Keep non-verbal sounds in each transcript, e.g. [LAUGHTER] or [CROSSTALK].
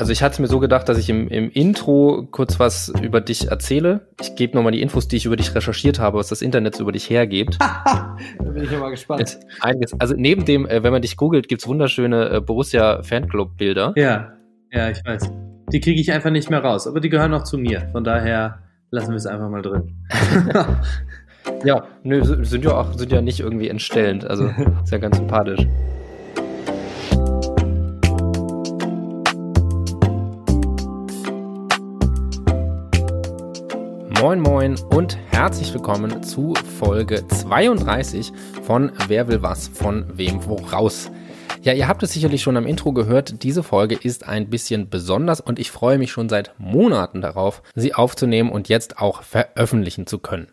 Also ich hatte es mir so gedacht, dass ich im, im Intro kurz was über dich erzähle. Ich gebe nochmal die Infos, die ich über dich recherchiert habe, was das Internet so über dich hergibt. [LAUGHS] da bin ich immer gespannt. Einiges. Also neben dem, äh, wenn man dich googelt, gibt's wunderschöne äh, Borussia Fanclub-Bilder. Ja, ja, ich weiß. Die kriege ich einfach nicht mehr raus, aber die gehören auch zu mir. Von daher lassen wir es einfach mal drin. [LAUGHS] ja, nö, sind ja auch sind ja nicht irgendwie entstellend. Also [LAUGHS] ist ja ganz sympathisch. Moin Moin und herzlich willkommen zu Folge 32 von Wer will was von wem woraus. Ja, ihr habt es sicherlich schon am Intro gehört, diese Folge ist ein bisschen besonders und ich freue mich schon seit Monaten darauf, sie aufzunehmen und jetzt auch veröffentlichen zu können.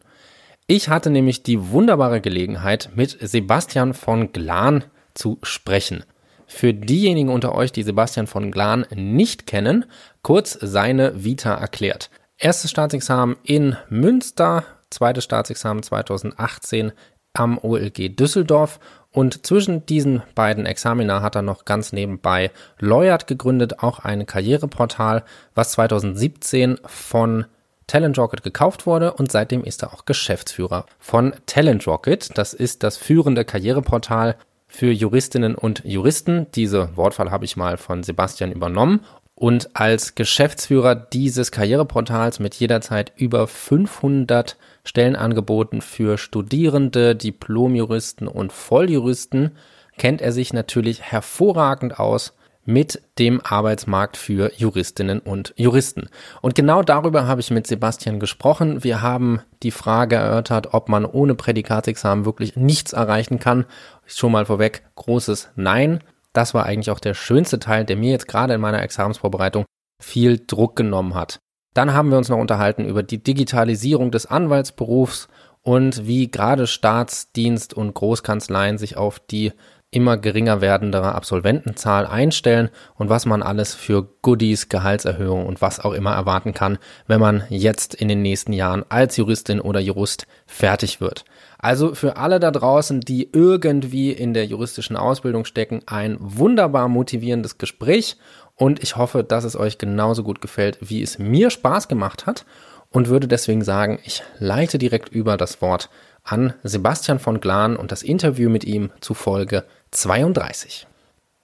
Ich hatte nämlich die wunderbare Gelegenheit, mit Sebastian von Glan zu sprechen. Für diejenigen unter euch, die Sebastian von Glan nicht kennen, kurz seine Vita erklärt. Erstes Staatsexamen in Münster, zweites Staatsexamen 2018 am OLG Düsseldorf und zwischen diesen beiden Examina hat er noch ganz nebenbei Lawyered gegründet, auch ein Karriereportal, was 2017 von Talent Rocket gekauft wurde und seitdem ist er auch Geschäftsführer von Talent Rocket. Das ist das führende Karriereportal für Juristinnen und Juristen. Diese Wortfall habe ich mal von Sebastian übernommen und als Geschäftsführer dieses Karriereportals mit jederzeit über 500 Stellenangeboten für Studierende, Diplomjuristen und Volljuristen kennt er sich natürlich hervorragend aus mit dem Arbeitsmarkt für Juristinnen und Juristen. Und genau darüber habe ich mit Sebastian gesprochen. Wir haben die Frage erörtert, ob man ohne Prädikatsexamen wirklich nichts erreichen kann. Schon mal vorweg, großes Nein. Das war eigentlich auch der schönste Teil, der mir jetzt gerade in meiner Examensvorbereitung viel Druck genommen hat. Dann haben wir uns noch unterhalten über die Digitalisierung des Anwaltsberufs und wie gerade Staatsdienst und Großkanzleien sich auf die immer geringer werdende Absolventenzahl einstellen und was man alles für Goodies, Gehaltserhöhungen und was auch immer erwarten kann, wenn man jetzt in den nächsten Jahren als Juristin oder Jurist fertig wird. Also für alle da draußen, die irgendwie in der juristischen Ausbildung stecken, ein wunderbar motivierendes Gespräch und ich hoffe, dass es euch genauso gut gefällt, wie es mir Spaß gemacht hat und würde deswegen sagen, ich leite direkt über das Wort an Sebastian von Glan und das Interview mit ihm zu Folge 32.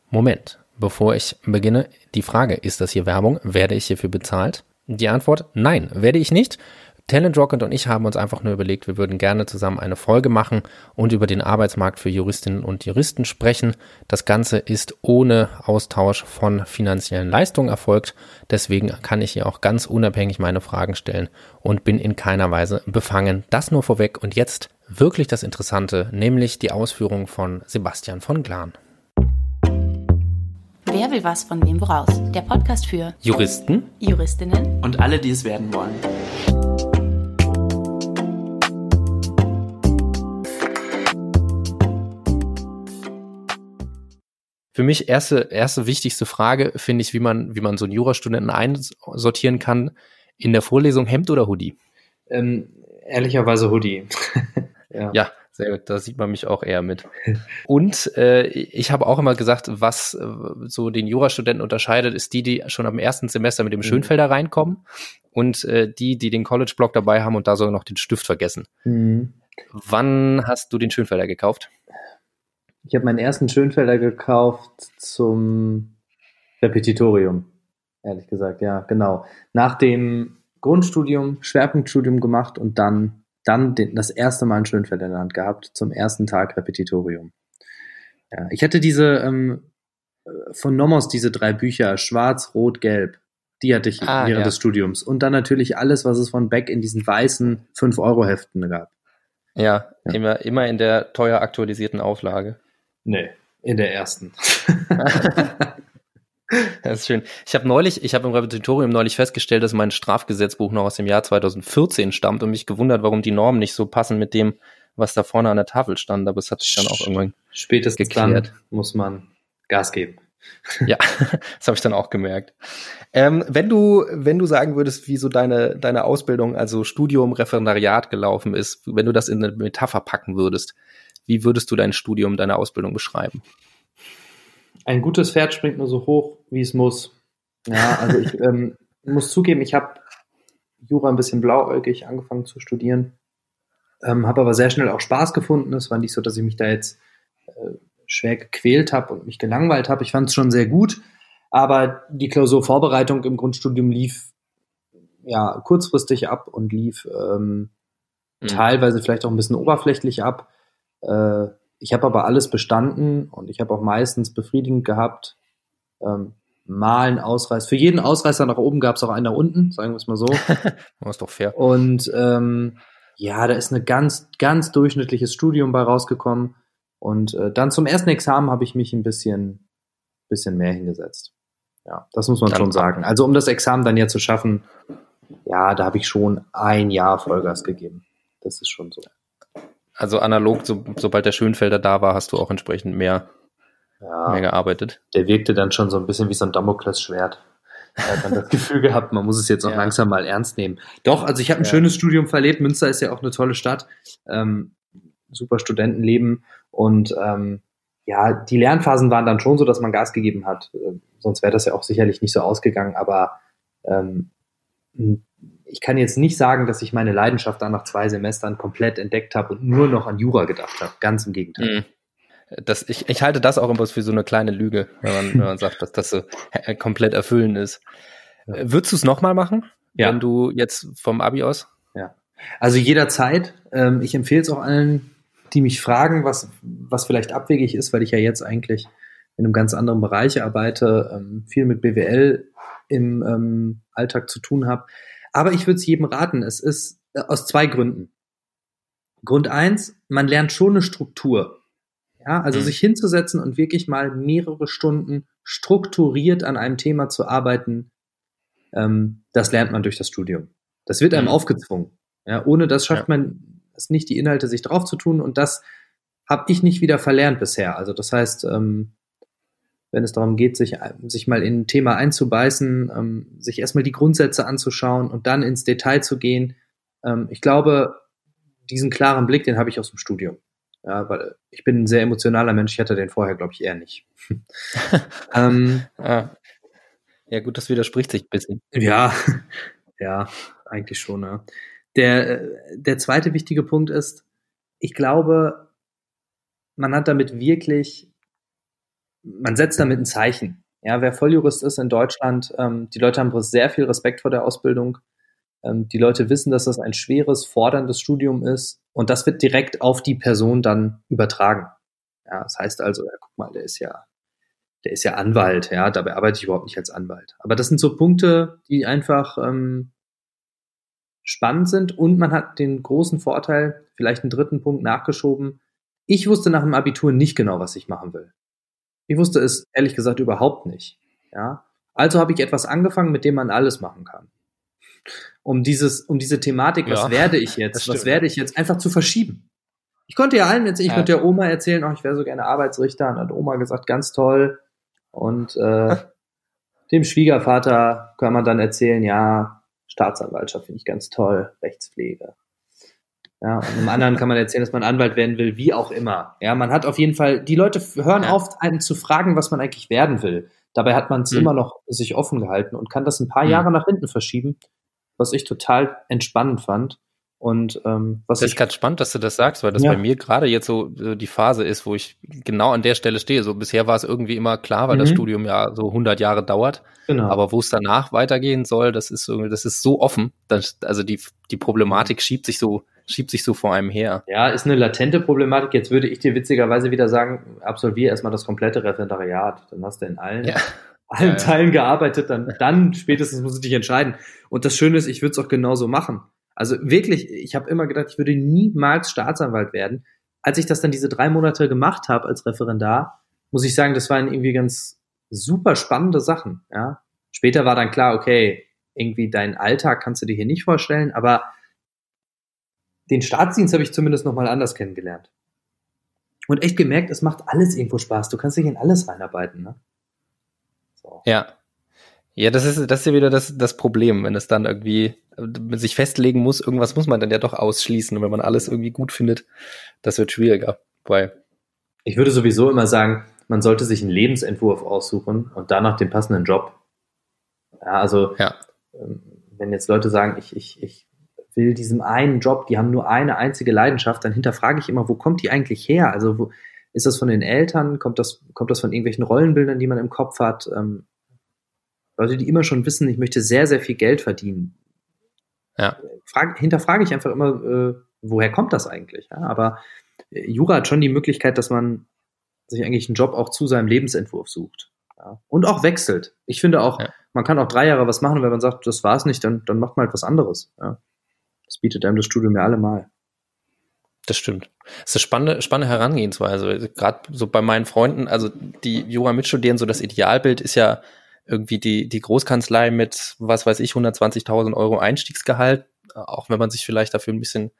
Moment, bevor ich beginne, die Frage, ist das hier Werbung? Werde ich hierfür bezahlt? Die Antwort, nein, werde ich nicht. Talent Rocket und ich haben uns einfach nur überlegt, wir würden gerne zusammen eine Folge machen und über den Arbeitsmarkt für Juristinnen und Juristen sprechen. Das Ganze ist ohne Austausch von finanziellen Leistungen erfolgt. Deswegen kann ich hier auch ganz unabhängig meine Fragen stellen und bin in keiner Weise befangen. Das nur vorweg und jetzt wirklich das Interessante, nämlich die Ausführung von Sebastian von Glan. Wer will was von wem woraus? Der Podcast für Juristen, Juristinnen und alle, die es werden wollen. Für mich erste, erste wichtigste Frage finde ich, wie man, wie man so einen Jurastudenten einsortieren kann. In der Vorlesung Hemd oder Hoodie? Ähm, ehrlicherweise Hoodie. [LAUGHS] ja. ja. sehr gut. Da sieht man mich auch eher mit. Und äh, ich habe auch immer gesagt, was äh, so den Jurastudenten unterscheidet, ist die, die schon am ersten Semester mit dem mhm. Schönfelder reinkommen und äh, die, die den College-Block dabei haben und da sogar noch den Stift vergessen. Mhm. Wann hast du den Schönfelder gekauft? Ich habe meinen ersten Schönfelder gekauft zum Repetitorium, ehrlich gesagt, ja, genau. Nach dem Grundstudium, Schwerpunktstudium gemacht und dann, dann den, das erste Mal einen Schönfelder in der Hand gehabt, zum ersten Tag Repetitorium. Ja, ich hatte diese ähm, von Nomos diese drei Bücher, Schwarz, Rot, Gelb. Die hatte ich ah, während ja. des Studiums. Und dann natürlich alles, was es von Beck in diesen weißen 5-Euro-Heften gab. Ja, ja, Immer, immer in der teuer aktualisierten Auflage. Nee, in der ersten. [LAUGHS] [LAUGHS] das ist schön. Ich habe neulich, ich habe im Repetitorium neulich festgestellt, dass mein Strafgesetzbuch noch aus dem Jahr 2014 stammt und mich gewundert, warum die Normen nicht so passen mit dem, was da vorne an der Tafel stand. Aber es hat sich dann auch irgendwann Spätestens geklärt. dann muss man Gas geben. [LAUGHS] ja, das habe ich dann auch gemerkt. Ähm, wenn du, wenn du sagen würdest, wie so deine, deine Ausbildung, also Studium, Referendariat gelaufen ist, wenn du das in eine Metapher packen würdest, wie würdest du dein Studium, deine Ausbildung beschreiben? Ein gutes Pferd springt nur so hoch, wie es muss. Ja, also ich ähm, muss zugeben, ich habe Jura ein bisschen blauäugig angefangen zu studieren, ähm, habe aber sehr schnell auch Spaß gefunden. Es war nicht so, dass ich mich da jetzt äh, schwer gequält habe und mich gelangweilt habe. Ich fand es schon sehr gut, aber die Klausurvorbereitung im Grundstudium lief ja kurzfristig ab und lief ähm, mhm. teilweise vielleicht auch ein bisschen oberflächlich ab. Äh, ich habe aber alles bestanden und ich habe auch meistens befriedigend gehabt. Ähm, mal einen Ausreißer. Für jeden Ausreißer nach oben gab es auch einen nach unten, sagen wir es mal so. [LAUGHS] das ist doch fair. Und ähm, ja, da ist ein ganz, ganz durchschnittliches Studium bei rausgekommen. Und äh, dann zum ersten Examen habe ich mich ein bisschen, bisschen mehr hingesetzt. Ja, das muss man dann schon sagen. Also um das Examen dann ja zu schaffen, ja, da habe ich schon ein Jahr Vollgas gegeben. Das ist schon so. Also analog, so, sobald der Schönfelder da war, hast du auch entsprechend mehr, ja, mehr gearbeitet. Der wirkte dann schon so ein bisschen wie so ein Damoklesschwert. Er hat dann das Gefühl gehabt, man muss es jetzt auch ja. langsam mal ernst nehmen. Doch, also ich habe ein ja. schönes Studium verlebt. Münster ist ja auch eine tolle Stadt. Ähm, super Studentenleben. Und ähm, ja, die Lernphasen waren dann schon so, dass man Gas gegeben hat. Äh, sonst wäre das ja auch sicherlich nicht so ausgegangen. Aber ähm, ich kann jetzt nicht sagen, dass ich meine Leidenschaft dann nach zwei Semestern komplett entdeckt habe und nur noch an Jura gedacht habe. Ganz im Gegenteil. Mhm. Das, ich, ich halte das auch immer für so eine kleine Lüge, wenn man, wenn man sagt, dass das so komplett erfüllend ist. Ja. Würdest du es nochmal machen, ja. wenn du jetzt vom Abi aus? Ja. Also jederzeit. Ähm, ich empfehle es auch allen, die mich fragen, was, was vielleicht abwegig ist, weil ich ja jetzt eigentlich in einem ganz anderen Bereich arbeite, ähm, viel mit BWL im ähm, Alltag zu tun habe. Aber ich würde es jedem raten. Es ist äh, aus zwei Gründen. Grund eins, man lernt schon eine Struktur. Ja, also mhm. sich hinzusetzen und wirklich mal mehrere Stunden strukturiert an einem Thema zu arbeiten, ähm, das lernt man durch das Studium. Das wird einem mhm. aufgezwungen. Ja, ohne das schafft ja. man es nicht, die Inhalte sich drauf zu tun und das habe ich nicht wieder verlernt bisher. Also das heißt, ähm, wenn es darum geht, sich, sich mal in ein Thema einzubeißen, ähm, sich erstmal die Grundsätze anzuschauen und dann ins Detail zu gehen. Ähm, ich glaube, diesen klaren Blick, den habe ich aus dem Studium. Ja, weil ich bin ein sehr emotionaler Mensch, ich hatte den vorher, glaube ich, eher nicht. [LAUGHS] ähm, ja. ja, gut, das widerspricht sich ein bisschen. Ja, [LAUGHS] ja, eigentlich schon. Ja. Der, der zweite wichtige Punkt ist, ich glaube, man hat damit wirklich man setzt damit ein Zeichen. Ja, wer Volljurist ist in Deutschland, ähm, die Leute haben sehr viel Respekt vor der Ausbildung. Ähm, die Leute wissen, dass das ein schweres, forderndes Studium ist und das wird direkt auf die Person dann übertragen. Ja, das heißt also, ja, guck mal, der ist ja, der ist ja Anwalt, ja, dabei arbeite ich überhaupt nicht als Anwalt. Aber das sind so Punkte, die einfach ähm, spannend sind und man hat den großen Vorteil, vielleicht einen dritten Punkt nachgeschoben. Ich wusste nach dem Abitur nicht genau, was ich machen will. Ich wusste es ehrlich gesagt überhaupt nicht. Ja, also habe ich etwas angefangen, mit dem man alles machen kann. Um dieses, um diese Thematik, was ja, werde ich jetzt, was werde ich jetzt, einfach zu verschieben. Ich konnte ja allen erzählen, ich ja. konnte der Oma erzählen, oh, ich wäre so gerne Arbeitsrichter, und hat Oma gesagt, ganz toll. Und äh, dem Schwiegervater kann man dann erzählen, ja, Staatsanwaltschaft finde ich ganz toll, Rechtspflege. Ja, und einem [LAUGHS] anderen kann man erzählen, dass man Anwalt werden will, wie auch immer. Ja, man hat auf jeden Fall, die Leute hören ja. auf, einen zu fragen, was man eigentlich werden will. Dabei hat man es mhm. immer noch sich offen gehalten und kann das ein paar mhm. Jahre nach hinten verschieben, was ich total entspannend fand. Und ähm, was das ist gerade spannend, dass du das sagst, weil das ja. bei mir gerade jetzt so äh, die Phase ist, wo ich genau an der Stelle stehe. So bisher war es irgendwie immer klar, weil mhm. das Studium ja so 100 Jahre dauert. Genau. Aber wo es danach weitergehen soll, das ist so, das ist so offen. Dass, also die die Problematik schiebt sich so schiebt sich so vor einem her. Ja, ist eine latente Problematik. Jetzt würde ich dir witzigerweise wieder sagen, absolviere erstmal das komplette Referendariat. Dann hast du in allen, ja. Allen ja. Teilen gearbeitet, dann, dann spätestens musst du dich entscheiden. Und das Schöne ist, ich würde es auch genauso machen. Also wirklich, ich habe immer gedacht, ich würde niemals Staatsanwalt werden. Als ich das dann diese drei Monate gemacht habe als Referendar, muss ich sagen, das waren irgendwie ganz super spannende Sachen. Ja. Später war dann klar, okay, irgendwie deinen Alltag kannst du dir hier nicht vorstellen, aber den Staatsdienst habe ich zumindest nochmal anders kennengelernt. Und echt gemerkt, es macht alles irgendwo Spaß. Du kannst dich in alles reinarbeiten. Ne? So. Ja. Ja, das ist, das ist ja wieder das, das Problem, wenn es dann irgendwie äh, sich festlegen muss, irgendwas muss man dann ja doch ausschließen. Und wenn man alles irgendwie gut findet, das wird schwieriger. Weil ich würde sowieso immer sagen, man sollte sich einen Lebensentwurf aussuchen und danach den passenden Job. Ja, also Ja. ähm, wenn jetzt Leute sagen, ich, ich, ich will diesem einen Job, die haben nur eine einzige Leidenschaft, dann hinterfrage ich immer, wo kommt die eigentlich her? Also wo, ist das von den Eltern? Kommt das, kommt das von irgendwelchen Rollenbildern, die man im Kopf hat? Ähm, Leute, die immer schon wissen, ich möchte sehr, sehr viel Geld verdienen. Ja. Frag, hinterfrage ich einfach immer, äh, woher kommt das eigentlich? Ja, aber äh, Jura hat schon die Möglichkeit, dass man sich eigentlich einen Job auch zu seinem Lebensentwurf sucht. Ja. Und auch wechselt. Ich finde auch, Ja. man kann auch drei Jahre was machen, wenn man sagt, das war's nicht, dann, dann macht man halt was anderes. Ja. Das bietet einem das Studium ja allemal. Das stimmt. Das ist eine spannende, spannende Herangehensweise. Gerade so bei meinen Freunden, also die Jura mitstudieren, so das Idealbild ist ja irgendwie die, die Großkanzlei mit, was weiß ich, 120.000 Euro Einstiegsgehalt, auch wenn man sich vielleicht dafür ein bisschen,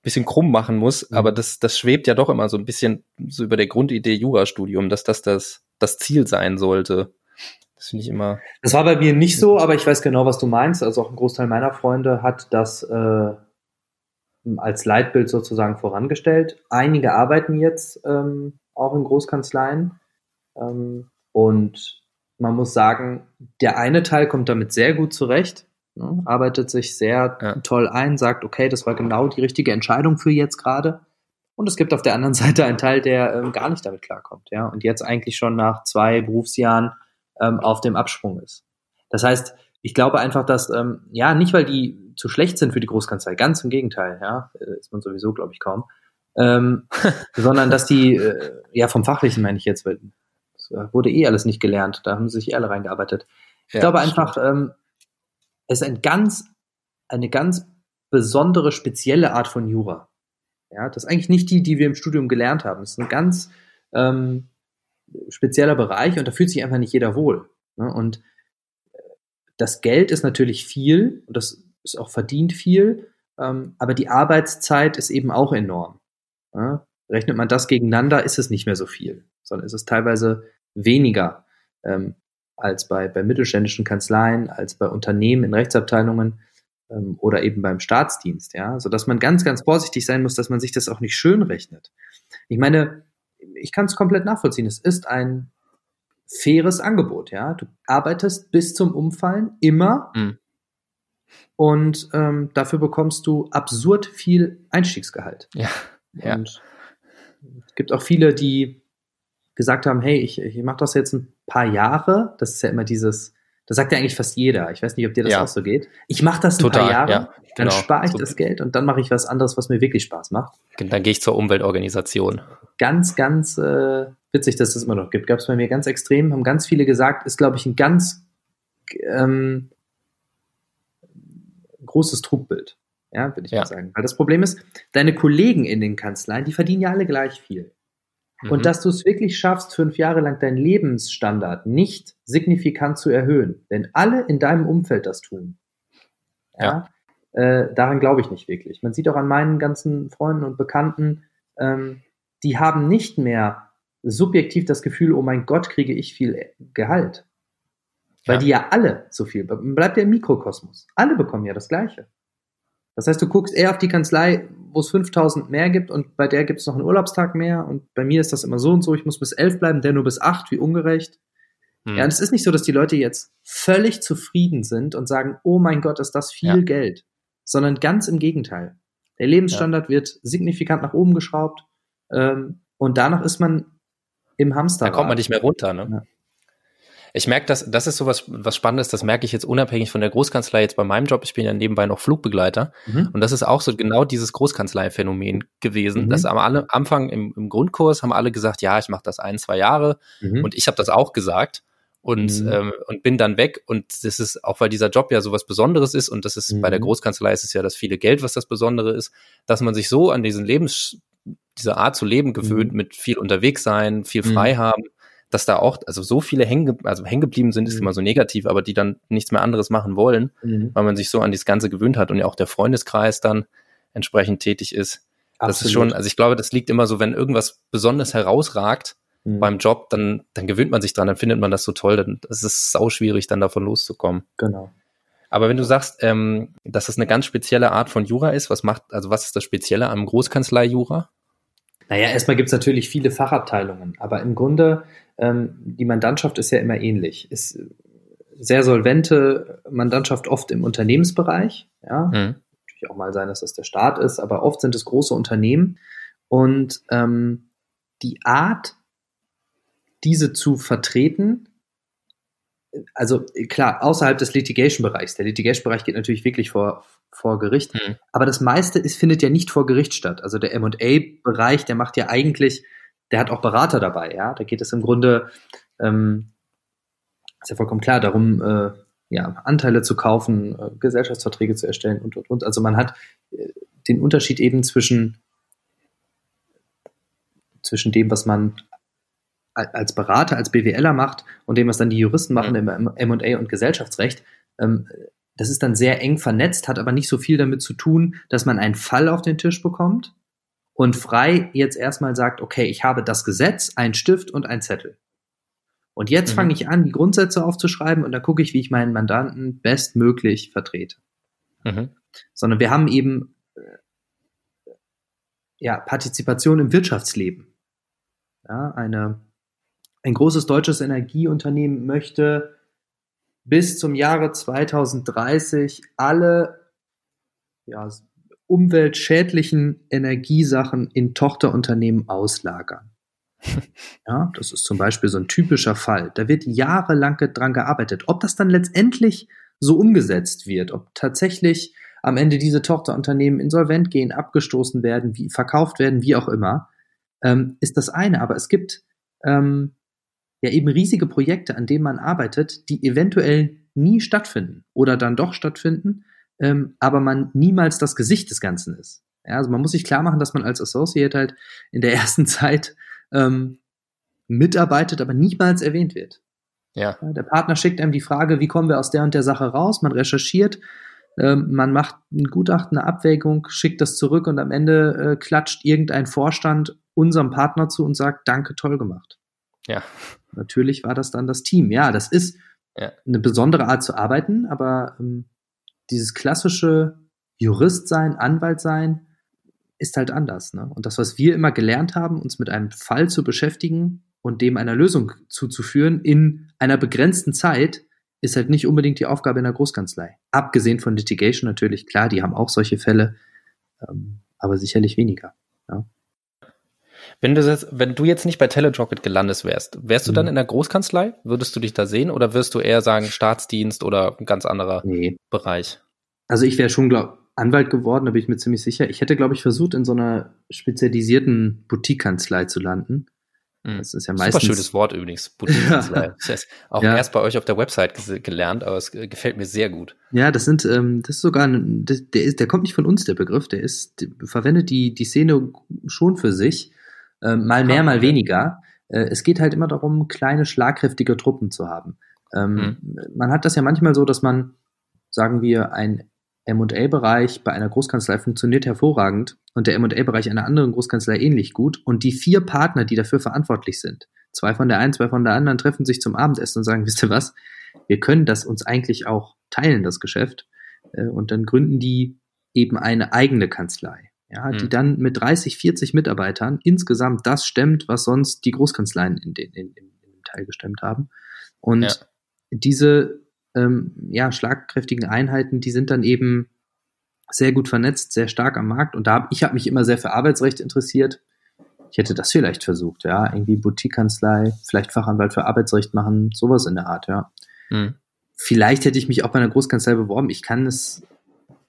bisschen krumm machen muss. Mhm. Aber das, das schwebt ja doch immer so ein bisschen so über der Grundidee Jurastudium, dass das das, das Ziel sein sollte. Das finde ich immer, Das war bei mir nicht so, aber ich weiß genau, was du meinst. Also auch ein Großteil meiner Freunde hat das äh, als Leitbild sozusagen vorangestellt. Einige arbeiten jetzt ähm, auch in Großkanzleien. Ähm, und man muss sagen, der eine Teil kommt damit sehr gut zurecht, ne, arbeitet sich sehr Ja. toll ein, sagt, okay, das war genau die richtige Entscheidung für jetzt gerade. Und es gibt auf der anderen [LAUGHS] Seite einen Teil, der ähm, gar nicht damit klarkommt, ja, und jetzt eigentlich schon nach zwei Berufsjahren ähm, auf dem Absprung ist. Das heißt, ich glaube einfach, dass, ähm, ja, nicht weil die zu schlecht sind für die Großkanzlei, ganz im Gegenteil, ja, äh, ist man sowieso, glaube ich, kaum, ähm, [LAUGHS] sondern dass die, äh, ja, vom Fachlichen meine ich jetzt, weil das äh, wurde eh alles nicht gelernt, da haben sich eh alle reingearbeitet. Ich Ja, glaube einfach, ähm, es ist ein ganz, eine ganz besondere, spezielle Art von Jura. Ja, das ist eigentlich nicht die, die wir im Studium gelernt haben. Es ist ein ganz ähm, spezieller Bereich und da fühlt sich einfach nicht jeder wohl. Ne? Und äh, das Geld ist natürlich viel und das ist auch verdient viel, ähm, aber die Arbeitszeit ist eben auch enorm. Ja? Rechnet man das gegeneinander, ist es nicht mehr so viel, sondern ist es teilweise weniger ähm, als bei, bei mittelständischen Kanzleien, als bei Unternehmen in Rechtsabteilungen ähm, oder eben beim Staatsdienst, ja, sodass man ganz, ganz vorsichtig sein muss, dass man sich das auch nicht schön rechnet. Ich meine, ich kann es komplett nachvollziehen. Es ist ein faires Angebot, ja. Du arbeitest bis zum Umfallen immer Mhm. Und ähm, dafür bekommst du absurd viel Einstiegsgehalt. Ja, ja. Und es gibt auch viele, die gesagt haben, hey, ich, ich mache das jetzt ein paar Jahre. Das ist ja immer dieses, das sagt ja eigentlich fast jeder. Ich weiß nicht, ob dir das Ja. auch so geht. Ich mache das ein Total, paar Jahre, ja, dann genau. spare ich So- das Geld und dann mache ich was anderes, was mir wirklich Spaß macht. dann gehe ich zur Umweltorganisation. Ganz, ganz äh, witzig, dass es das immer noch gibt. Gab es bei mir ganz extrem, haben ganz viele gesagt, ist, glaube ich, ein ganz ähm, großes Trugbild. Ja, würde ich Ja. mal sagen. Weil das Problem ist, deine Kollegen in den Kanzleien, die verdienen ja alle gleich viel. Mhm. Und dass du es wirklich schaffst, fünf Jahre lang deinen Lebensstandard nicht signifikant zu erhöhen, wenn alle in deinem Umfeld das tun, ja, Äh, daran glaube ich nicht wirklich. Man sieht auch an meinen ganzen Freunden und Bekannten, ähm, die haben nicht mehr subjektiv das Gefühl, oh mein Gott, kriege ich viel Gehalt. Weil Ja. die ja alle so viel, man bleibt ja im Mikrokosmos. Alle bekommen ja das Gleiche. Das heißt, du guckst eher auf die Kanzlei, wo es 5000 mehr gibt und bei der gibt es noch einen Urlaubstag mehr und bei mir ist das immer so und so, ich muss bis elf bleiben, der nur bis acht, wie ungerecht. Hm. Ja, und es ist nicht so, dass die Leute jetzt völlig zufrieden sind und sagen, oh mein Gott, ist das viel Ja. Geld, sondern ganz im Gegenteil. Der Lebensstandard wird signifikant nach oben geschraubt ähm, und danach ist man im Hamster. Da kommt man nicht mehr runter, ne? Ja. Ich merke, dass das ist so was, was Spannendes, das merke ich jetzt unabhängig von der Großkanzlei jetzt bei meinem Job. Ich bin ja nebenbei noch Flugbegleiter. Mhm. Und das ist auch so genau dieses Großkanzlei-Phänomen gewesen. Mhm. Dass am alle, Anfang im, im Grundkurs haben alle gesagt, ja, ich mache das ein, zwei Jahre. Mhm. Und ich habe das auch gesagt und, Mhm. ähm, und bin dann weg. Und das ist auch, weil dieser Job ja so was Besonderes ist und das ist bei der Mhm. Großkanzlei ist es ja das viele Geld, was das Besondere ist, dass man sich so an diesen Lebens, diese Art zu leben gewöhnt, Mhm. mit viel unterwegs sein, viel Mhm. frei haben, dass da auch, also so viele hängen, also hängen geblieben sind, ist Mhm. immer so negativ, aber die dann nichts mehr anderes machen wollen, Mhm. weil man sich so an das Ganze gewöhnt hat und ja auch der Freundeskreis dann entsprechend tätig ist. Das ist schon, also ich glaube, das liegt immer so, wenn irgendwas besonders herausragt Mhm. beim Job, dann, dann gewöhnt man sich dran, dann findet man das so toll, dann es ist sau schwierig, dann davon loszukommen. genau. Aber wenn du sagst, ähm, dass es eine ganz spezielle Art von Jura ist, was macht, also was ist das Spezielle am Großkanzlei-Jura? Naja, erstmal gibt es natürlich viele Fachabteilungen, aber im Grunde, ähm, die Mandantschaft ist ja immer ähnlich. Ist, sehr solvente Mandantschaft oft im Unternehmensbereich. Ja, mhm. natürlich auch mal sein, dass das der Staat ist, aber oft sind es große Unternehmen. Und ähm, die Art, diese zu vertreten, also klar, außerhalb des Litigation-Bereichs. Der Litigation-Bereich geht natürlich wirklich vor, vor Gericht. Mhm. Aber das meiste ist, findet ja nicht vor Gericht statt. Also der M&A-Bereich, der macht ja eigentlich, der hat auch Berater dabei, ja. Da geht es im Grunde, ähm, ist ja vollkommen klar, darum, äh, ja, Anteile zu kaufen, äh, Gesellschaftsverträge zu erstellen und, und, und. Also man hat äh, den Unterschied eben zwischen, zwischen dem, was man als Berater, als BWLer macht und dem, was dann die Juristen machen mhm. im M&A und Gesellschaftsrecht, ähm, das ist dann sehr eng vernetzt, hat aber nicht so viel damit zu tun, dass man einen Fall auf den Tisch bekommt und frei jetzt erstmal sagt, okay, ich habe das Gesetz, einen Stift und einen Zettel. Und jetzt mhm. fange ich an, die Grundsätze aufzuschreiben und dann gucke ich, wie ich meinen Mandanten bestmöglich vertrete. Mhm. Sondern wir haben eben äh, ja, Partizipation im Wirtschaftsleben. Ja, eine ein großes deutsches Energieunternehmen möchte bis zum Jahre 2030 alle ja, umweltschädlichen Energiesachen in Tochterunternehmen auslagern. [LAUGHS] Ja, das ist zum Beispiel so ein typischer Fall. Da wird jahrelang dran gearbeitet. Ob das dann letztendlich so umgesetzt wird, ob tatsächlich am Ende diese Tochterunternehmen insolvent gehen, abgestoßen werden, wie verkauft werden, wie auch immer, ähm, ist das eine. Aber es gibt ähm, ja eben riesige Projekte, an denen man arbeitet, die eventuell nie stattfinden oder dann doch stattfinden, ähm, aber man niemals das Gesicht des Ganzen ist. Ja, also man muss sich klar machen, dass man als Associate halt in der [LAUGHS] ersten Zeit ähm, mitarbeitet, aber niemals erwähnt wird. Ja. ja. Der Partner schickt einem die Frage, wie kommen wir aus der und der Sache raus? Man recherchiert, ähm, man macht ein Gutachten, eine Abwägung, schickt das zurück und am Ende äh, klatscht irgendein Vorstand unserem Partner zu und sagt, danke, toll gemacht. Ja. Natürlich war das dann das Team. Ja, das ist ja. eine besondere Art zu arbeiten, aber ähm, dieses klassische Jurist sein, Anwalt sein, ist halt anders. Ne? Und das, was wir immer gelernt haben, uns mit einem Fall zu beschäftigen und dem einer Lösung zuzuführen in einer begrenzten Zeit, ist halt nicht unbedingt die Aufgabe in der Großkanzlei. Abgesehen von Litigation natürlich, klar, die haben auch solche Fälle, ähm, aber sicherlich weniger. Wenn du, jetzt, wenn du jetzt nicht bei Telejocket gelandet wärst, wärst du dann mhm. in der Großkanzlei? Würdest du dich da sehen oder wirst du eher sagen Staatsdienst oder ein ganz anderer nee. Bereich? Also ich wäre schon, glaube Anwalt geworden, da bin ich mir ziemlich sicher. Ich hätte, glaube ich, versucht, in so einer spezialisierten Boutique-Kanzlei zu landen. Mhm. Das ist ja meistens. Super schönes Wort übrigens, [LAUGHS] Boutique-Kanzlei. ja. auch ja. erst bei euch auf der Website gelernt, aber es gefällt mir sehr gut. Ja, das sind, ähm, das ist sogar, ein, der ist, der kommt nicht von uns, der Begriff, der ist, der verwendet die, die Szene schon für sich. Äh, mal mehr, mal weniger. Äh, es geht halt immer darum, kleine, schlagkräftige Truppen zu haben. Ähm, mhm. Man hat das ja manchmal so, dass man, sagen wir, ein M&A-Bereich bei einer Großkanzlei funktioniert hervorragend und der M&A-Bereich einer anderen Großkanzlei ähnlich gut und die vier Partner, die dafür verantwortlich sind, zwei von der einen, zwei von der anderen, treffen sich zum Abendessen und sagen, [LAUGHS] wisst ihr was, wir können das uns eigentlich auch teilen, das Geschäft. Äh, und dann gründen die eben eine eigene Kanzlei ja, mhm. die dann mit 30, 40 Mitarbeitern insgesamt das stemmt, was sonst die Großkanzleien in, den, in, in, in dem Teil gestemmt haben. Und ja. diese ähm, ja, schlagkräftigen Einheiten, die sind dann eben sehr gut vernetzt, sehr stark am Markt. Und da hab, ich habe mich immer sehr für Arbeitsrecht interessiert. Ich hätte das vielleicht versucht, ja, irgendwie Boutique-Kanzlei, vielleicht Fachanwalt für Arbeitsrecht machen, sowas in der Art, ja. Mhm. Vielleicht hätte ich mich auch bei einer Großkanzlei beworben. Ich kann es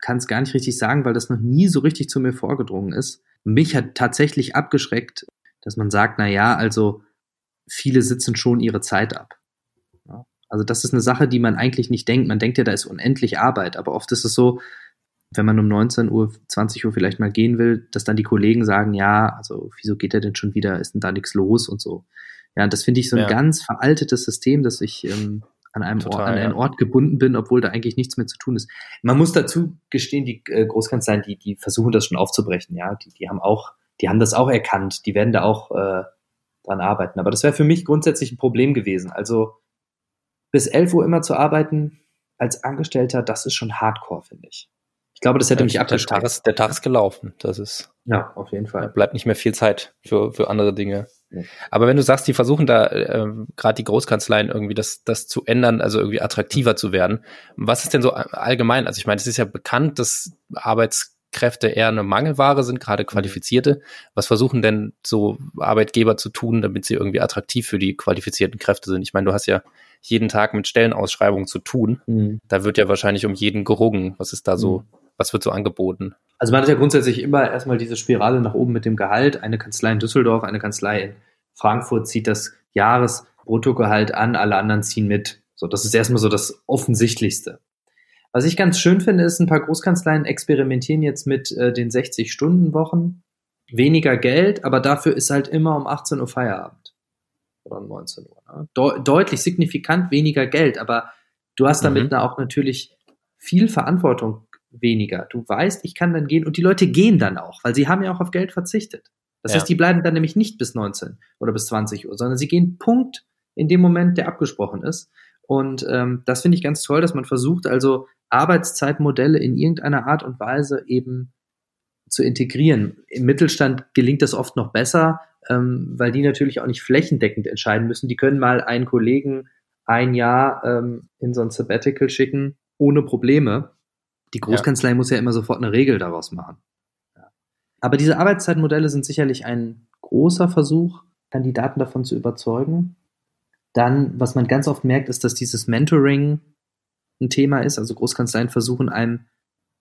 kann es gar nicht richtig sagen, weil das noch nie so richtig zu mir vorgedrungen ist. Mich hat tatsächlich abgeschreckt, dass man sagt, na ja, also viele sitzen schon ihre Zeit ab. Also das ist eine Sache, die man eigentlich nicht denkt. Man denkt ja, da ist unendlich Arbeit, aber oft ist es so, wenn man um 19 Uhr, 20 Uhr vielleicht mal gehen will, dass dann die Kollegen sagen, ja, also wieso geht er denn schon wieder, ist denn da nichts los und so. Ja, und das finde ich so ein ja. ganz veraltetes System, das ich ähm, an einem Total, Ort, an einen Ort gebunden bin, obwohl da eigentlich nichts mehr zu tun ist. Man muss dazu gestehen, die äh, Großkanzleien, die, die versuchen das schon aufzubrechen, ja. Die, die haben auch, die haben das auch erkannt, die werden da auch äh, dran arbeiten. Aber das wäre für mich grundsätzlich ein Problem gewesen. Also bis 11 Uhr immer zu arbeiten als Angestellter, das ist schon hardcore, finde ich. Ich glaube, das hätte ja, mich abgeschreckt. Der Tag, ist, der Tag ist gelaufen. Das ist. Ja, auf jeden Fall. bleibt nicht mehr viel Zeit für, für andere Dinge. Aber wenn du sagst, die versuchen da äh, gerade die Großkanzleien irgendwie das, das zu ändern, also irgendwie attraktiver zu werden, was ist denn so allgemein? Also ich meine, es ist ja bekannt, dass Arbeitskräfte eher eine Mangelware sind, gerade qualifizierte. Was versuchen denn so Arbeitgeber zu tun, damit sie irgendwie attraktiv für die qualifizierten Kräfte sind? Ich meine, du hast ja jeden Tag mit Stellenausschreibungen zu tun. Mhm. Da wird ja wahrscheinlich um jeden gerungen. Was ist da so, mhm. Was wird so angeboten? Also man hat ja grundsätzlich immer erstmal diese Spirale nach oben mit dem Gehalt. Eine Kanzlei in Düsseldorf, eine Kanzlei in Frankfurt zieht das Jahresbruttogehalt an, alle anderen ziehen mit. So, das ist erstmal so das Offensichtlichste. Was ich ganz schön finde, ist, ein paar Großkanzleien experimentieren jetzt mit äh, den 60-Stunden-Wochen. Weniger Geld, aber dafür ist halt immer um 18 Uhr Feierabend. Oder um 19 Uhr. Ne? De deutlich signifikant weniger Geld, aber du hast damit mhm. auch natürlich viel Verantwortung weniger. Du weißt, ich kann dann gehen und die Leute gehen dann auch, weil sie haben ja auch auf Geld verzichtet. Das ja. heißt, die bleiben dann nämlich nicht bis 19 oder bis 20 Uhr, sondern sie gehen Punkt in dem Moment, der abgesprochen ist. Und ähm, das finde ich ganz toll, dass man versucht, also Arbeitszeitmodelle in irgendeiner Art und Weise eben zu integrieren. Im Mittelstand gelingt das oft noch besser, ähm, weil die natürlich auch nicht flächendeckend entscheiden müssen. Die können mal einen Kollegen ein Jahr ähm, in so ein Sabbatical schicken, ohne Probleme. Die Großkanzlei ja. muss ja immer sofort eine Regel daraus machen. Aber diese Arbeitszeitmodelle sind sicherlich ein großer Versuch, Kandidaten davon zu überzeugen. Dann, was man ganz oft merkt, ist, dass dieses Mentoring ein Thema ist. Also Großkanzleien versuchen einem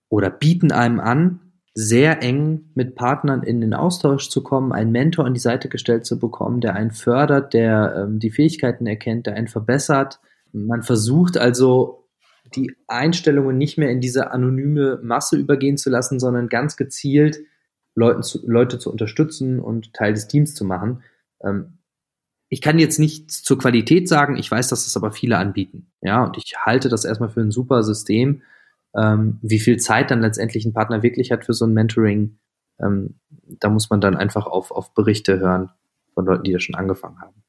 oder bieten einem an, sehr eng mit Partnern in den Austausch zu kommen, einen Mentor an die Seite gestellt zu bekommen, der einen fördert, der ähm, die Fähigkeiten erkennt, der einen verbessert. Man versucht also die Einstellungen nicht mehr in diese anonyme Masse übergehen zu lassen, sondern ganz gezielt Leuten zu, Leute zu unterstützen und Teil des Teams zu machen. Ähm, ich kann jetzt nichts zur Qualität sagen, ich weiß, dass das aber viele anbieten. Ja, und ich halte das erstmal für ein super System. Ähm, wie viel Zeit dann letztendlich ein Partner wirklich hat für so ein Mentoring, ähm, da muss man dann einfach auf, auf Berichte hören von Leuten, die da schon angefangen haben.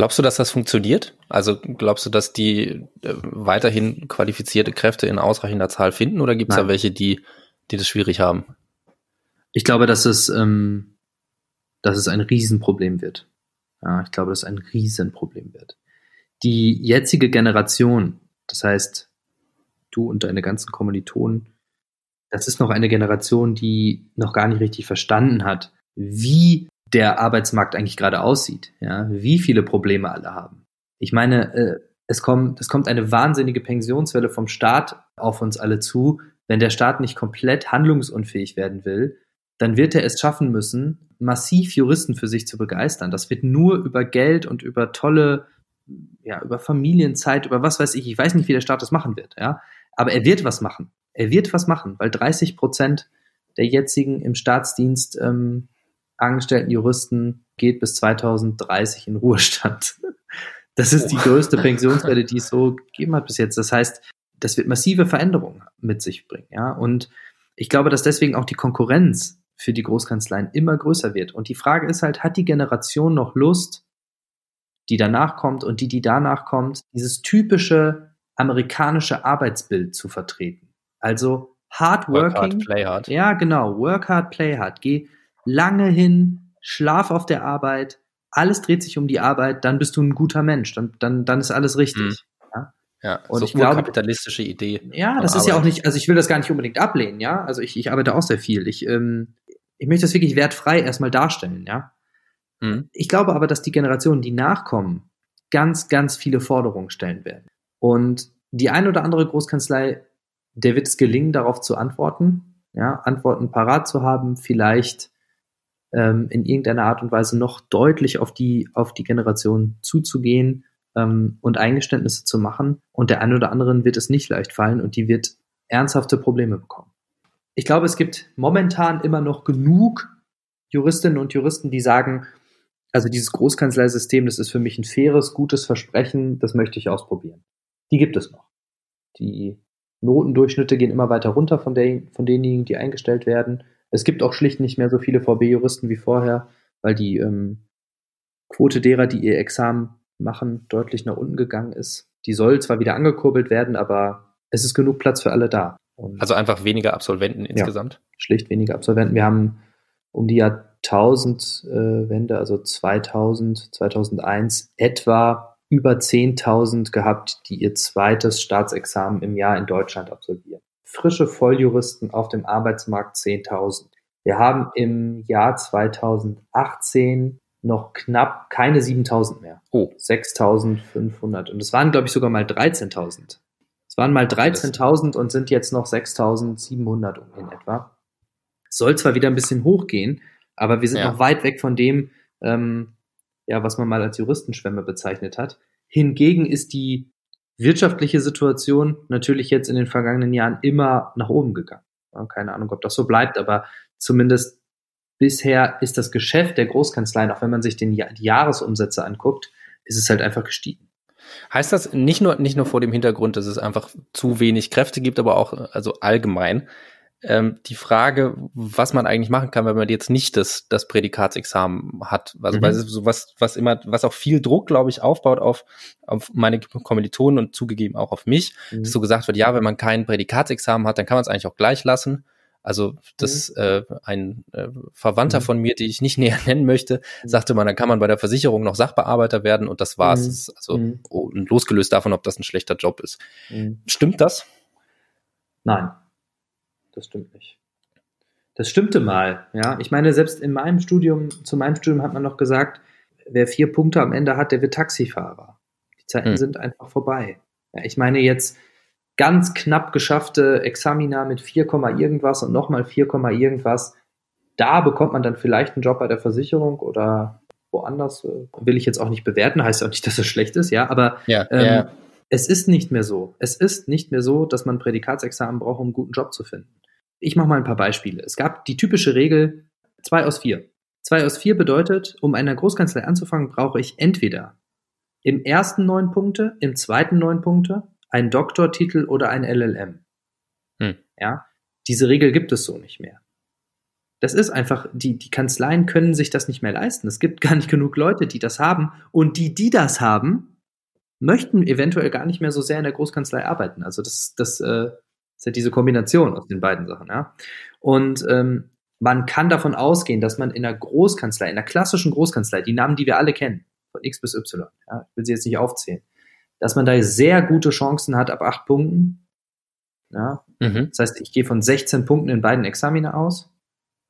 Glaubst du, dass das funktioniert? Also glaubst du, dass die äh, weiterhin qualifizierte Kräfte in ausreichender Zahl finden oder gibt es da welche, die, die das schwierig haben? Ich glaube, dass es, ähm, dass es ein Riesenproblem wird. Ja, ich glaube, dass es ein Riesenproblem wird. Die jetzige Generation, das heißt, du und deine ganzen Kommilitonen, das ist noch eine Generation, die noch gar nicht richtig verstanden hat, wie der Arbeitsmarkt eigentlich gerade aussieht, ja, wie viele Probleme alle haben. Ich meine, äh, es kommt, es kommt eine wahnsinnige Pensionswelle vom Staat auf uns alle zu. Wenn der Staat nicht komplett handlungsunfähig werden will, dann wird er es schaffen müssen, massiv Juristen für sich zu begeistern. Das wird nur über Geld und über tolle, ja, über Familienzeit, über was weiß ich. Ich weiß nicht, wie der Staat das machen wird, ja. Aber er wird was machen. Er wird was machen, weil 30 Prozent der jetzigen im Staatsdienst ähm, angestellten Juristen geht bis 2030 in Ruhestand. [LAUGHS] Das ist die größte [LAUGHS] Pensionswelle, die es so gegeben hat bis jetzt. Das heißt, das wird massive Veränderungen mit sich bringen. Ja? Und ich glaube, dass deswegen auch die Konkurrenz für die Großkanzleien immer größer wird. Und die Frage ist halt, hat die Generation noch Lust, die danach kommt und die, die danach kommt, dieses typische amerikanische Arbeitsbild zu vertreten? Also hard working. Work hard, play hard. Ja, genau. Work hard, play hard. Geh lange hin, schlaf auf der Arbeit, alles dreht sich um die Arbeit, dann bist du ein guter Mensch, dann, dann, dann ist alles richtig. Mhm. Ja, ja und so ich glaube, kapitalistische Idee. Ja, das ist Arbeit. ja auch nicht, also ich will das gar nicht unbedingt ablehnen, ja. Also ich, ich arbeite auch sehr viel. Ich, ähm, ich möchte das wirklich wertfrei erstmal darstellen, ja. Mhm. Ich glaube aber, dass die Generationen, die nachkommen, ganz, ganz viele Forderungen stellen werden. Und die ein oder andere Großkanzlei, der wird es gelingen, darauf zu antworten, ja, Antworten parat zu haben, vielleicht ähm, in irgendeiner Art und Weise noch deutlich auf die, auf die Generation zuzugehen ähm, und Eingeständnisse zu machen. Und der einen oder anderen wird es nicht leicht fallen und die wird ernsthafte Probleme bekommen. Ich glaube, es gibt momentan immer noch genug Juristinnen und Juristen, die sagen, also dieses Großkanzleisystem, das ist für mich ein faires, gutes Versprechen, das möchte ich ausprobieren. Die gibt es noch. Die Notendurchschnitte gehen immer weiter runter von, der, von denjenigen, die eingestellt werden. Es gibt auch schlicht nicht mehr so viele VB-Juristen wie vorher, weil die ähm, Quote derer, die ihr Examen machen, deutlich nach unten gegangen ist. Die soll zwar wieder angekurbelt werden, aber es ist genug Platz für alle da. Und also einfach weniger Absolventen insgesamt? Ja, schlicht weniger Absolventen. Wir haben um die Jahr Jahrtausendwende, also 2000, 2001, etwa über 10.000 gehabt, die ihr zweites Staatsexamen im Jahr in Deutschland absolvieren. Frische Volljuristen auf dem Arbeitsmarkt 10.000. Wir haben im Jahr 2018 noch knapp keine 7000 mehr. Oh. 6500. Und es waren, glaube ich, sogar mal 13.000. Es waren mal 13.000 und sind jetzt noch 6.700 in etwa. Soll zwar wieder ein bisschen hochgehen, aber wir sind Ja. noch weit weg von dem, ähm, ja, was man mal als Juristenschwemme bezeichnet hat. Hingegen ist die wirtschaftliche Situation natürlich jetzt in den vergangenen Jahren immer nach oben gegangen. Keine Ahnung, ob das so bleibt, aber zumindest bisher ist das Geschäft der Großkanzleien, auch wenn man sich den, die Jahresumsätze anguckt, ist es halt einfach gestiegen. Heißt das nicht nur, nicht nur vor dem Hintergrund, dass es einfach zu wenig Kräfte gibt, aber auch also allgemein ähm, die Frage, was man eigentlich machen kann, wenn man jetzt nicht das, das Prädikatsexamen hat. Also Mhm. weil es so was, was immer, was auch viel Druck, glaube ich, aufbaut auf, auf meine Kommilitonen und zugegeben auch auf mich, Mhm. dass so gesagt wird, ja, wenn man kein Prädikatsexamen hat, dann kann man es eigentlich auch gleich lassen. Also das äh, ein äh, Verwandter Mhm. von mir, die ich nicht [LAUGHS] näher nennen möchte, sagte man, dann kann man bei der Versicherung noch Sachbearbeiter werden und das war's. Mhm. Das Also Mhm. oh, losgelöst davon, ob das ein schlechter Job ist. Mhm. Stimmt das? Nein, das stimmt nicht. Das stimmte mal, ja. Ich meine, selbst in meinem Studium, zu meinem Studium hat man noch gesagt, wer vier Punkte am Ende hat, der wird Taxifahrer. Die Zeiten Hm. sind einfach vorbei. Ja, ich meine jetzt ganz knapp geschaffte Examina mit 4, Komma irgendwas und nochmal 4, Komma irgendwas. Da bekommt man dann vielleicht einen Job bei der Versicherung oder woanders. Will ich jetzt auch nicht bewerten, heißt ja auch nicht, dass es schlecht ist, ja, aber Ja, ähm, es ist nicht mehr so. Es ist nicht mehr so, dass man ein Prädikatsexamen braucht, um einen guten Job zu finden. Ich mache mal ein paar Beispiele. Es gab die typische Regel 2 aus 4. 2 aus 4 bedeutet, um einer Großkanzlei anzufangen, brauche ich entweder im ersten neun Punkte, im zweiten neun Punkte, einen Doktortitel oder ein LLM. Hm. Ja, diese Regel gibt es so nicht mehr. Das ist einfach, die, die Kanzleien können sich das nicht mehr leisten. Es gibt [LAUGHS] gar nicht genug Leute, die das haben. Und die, die das haben, möchten eventuell gar nicht mehr so sehr in der Großkanzlei arbeiten. Also das, das äh, ist ja diese Kombination aus den beiden Sachen. Ja? Und ähm, man kann davon ausgehen, dass man in einer Großkanzlei, in einer klassischen Großkanzlei, die Namen, die wir alle kennen, von X bis Y, ja, ich will sie jetzt nicht aufzählen, dass man da sehr gute Chancen hat ab acht Punkten. Ja? Mhm. Das heißt, ich gehe von 16 Punkten in beiden Examina aus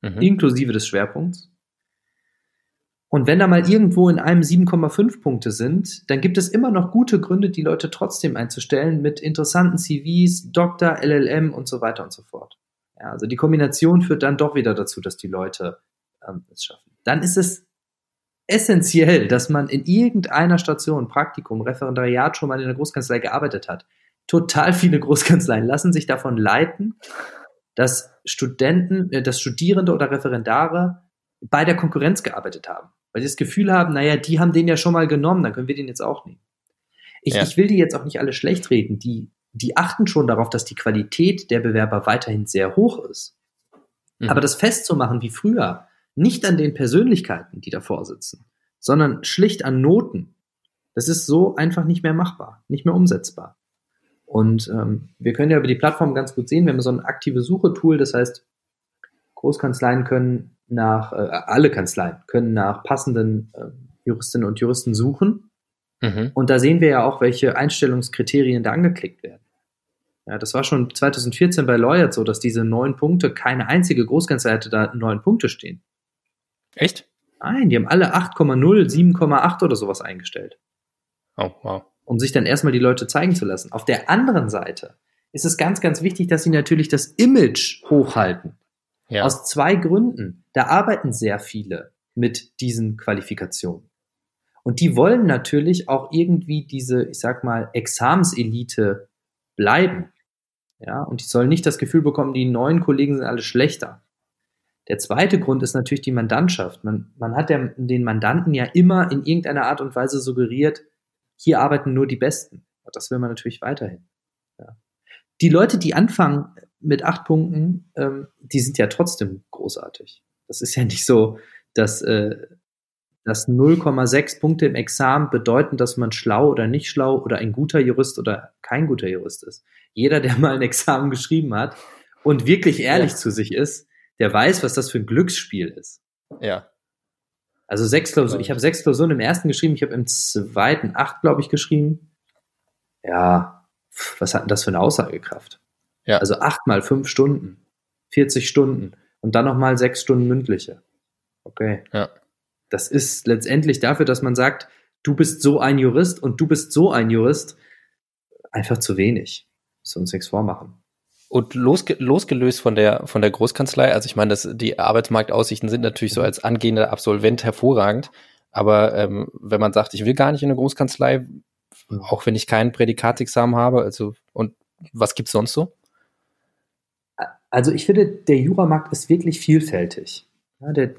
Mhm. inklusive des Schwerpunkts. Und wenn da mal irgendwo in einem 7,5 Punkte sind, dann gibt es immer noch gute Gründe, die Leute trotzdem einzustellen mit interessanten CVs, Doktor, LLM und so weiter und so fort. Ja, also die Kombination führt dann doch wieder dazu, dass die Leute ähm, es schaffen. Dann ist es essentiell, dass man in irgendeiner Station, Praktikum, Referendariat schon mal in der Großkanzlei gearbeitet hat. Total viele Großkanzleien lassen sich davon leiten, dass Studenten, äh, dass Studierende oder Referendare bei der Konkurrenz gearbeitet haben. Weil sie das Gefühl haben, naja, die haben den ja schon mal genommen, dann können wir den jetzt auch nehmen. Ich, Ja. ich will die jetzt auch nicht alle schlecht reden. Die, die achten schon darauf, dass die Qualität der Bewerber weiterhin sehr hoch ist. Mhm. Aber das festzumachen wie früher, nicht an den Persönlichkeiten, die davor sitzen, sondern schlicht an Noten, das ist so einfach nicht mehr machbar, nicht mehr umsetzbar. Und ähm, wir können ja über die Plattform ganz gut sehen, wir haben so ein aktive Suche-Tool, das heißt, Großkanzleien können nach, äh, alle Kanzleien können nach passenden äh, Juristinnen und Juristen suchen. Mhm. Und da sehen wir ja auch, welche Einstellungskriterien da angeklickt werden. Ja, das war schon 2014 bei Lawyert so, dass diese neun Punkte, keine einzige Großkanzlei hatte da neun Punkte stehen. Echt? Nein, die haben alle 8,0, 7,8 oder sowas eingestellt, Oh, wow. um sich dann erstmal die Leute zeigen zu lassen. Auf der anderen Seite ist es ganz, ganz wichtig, dass sie natürlich das Image hochhalten. Ja. Aus zwei Gründen. Da arbeiten sehr viele mit diesen Qualifikationen. Und die wollen natürlich auch irgendwie diese, ich sag mal, Examenselite bleiben. Ja, und die sollen nicht das Gefühl bekommen, die neuen Kollegen sind alle schlechter. Der zweite Grund ist natürlich die Mandantschaft. Man, man hat der, den Mandanten ja immer in irgendeiner Art und Weise suggeriert, hier arbeiten nur die Besten. Und das will man natürlich weiterhin. Ja. Die Leute, die anfangen mit acht Punkten, ähm, die sind ja trotzdem großartig. Das ist ja nicht so, dass, äh, dass 0,6 Punkte im Examen bedeuten, dass man schlau oder nicht schlau oder ein guter Jurist oder kein guter Jurist ist. Jeder, der mal ein Examen geschrieben hat und wirklich ehrlich Ja. zu sich ist, der weiß, was das für ein Glücksspiel ist. Ja. Also sechs Klausuren. Ich habe sechs Klausuren im ersten geschrieben, ich habe im zweiten acht, glaube ich, geschrieben. Ja, was hat denn das für eine Aussagekraft? Ja. Also acht mal fünf Stunden, 40 Stunden und dann nochmal sechs Stunden mündliche. Okay. Ja. Das ist letztendlich dafür, dass man sagt, du bist so ein Jurist und du bist so ein Jurist, einfach zu wenig. Müssen uns nichts vormachen. Und losge losgelöst von der, von der Großkanzlei, also ich meine, das, die Arbeitsmarktaussichten sind natürlich so als angehender Absolvent hervorragend. Aber ähm, wenn man sagt, ich will gar nicht in eine Großkanzlei, auch wenn ich keinen Prädikatsexamen habe, also und was gibt's sonst so? Also ich finde, der Juramarkt ist wirklich vielfältig. Ja, der,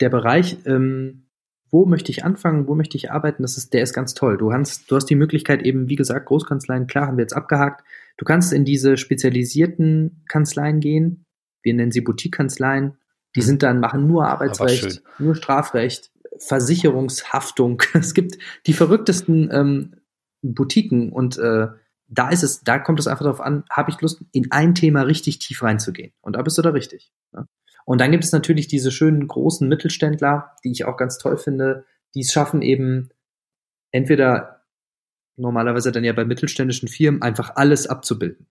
der Bereich, ähm, wo möchte ich anfangen, wo möchte ich arbeiten, das ist, der ist ganz toll. Du hast, du hast die Möglichkeit eben, wie gesagt, Großkanzleien, klar, haben wir jetzt abgehakt. Du kannst in diese spezialisierten Kanzleien gehen. Wir nennen sie Boutique-Kanzleien. Die mhm. sind dann, machen nur Arbeitsrecht, nur Strafrecht, Versicherungshaftung. [LAUGHS] Es gibt die verrücktesten ähm, Boutiquen und äh, da ist es, da kommt es einfach darauf an, habe ich Lust, in ein Thema richtig tief reinzugehen. Und da bist du da richtig. Ne? Und dann gibt es natürlich diese schönen großen Mittelständler, die ich auch ganz toll finde, die es schaffen eben entweder normalerweise dann ja bei mittelständischen Firmen einfach alles abzubilden.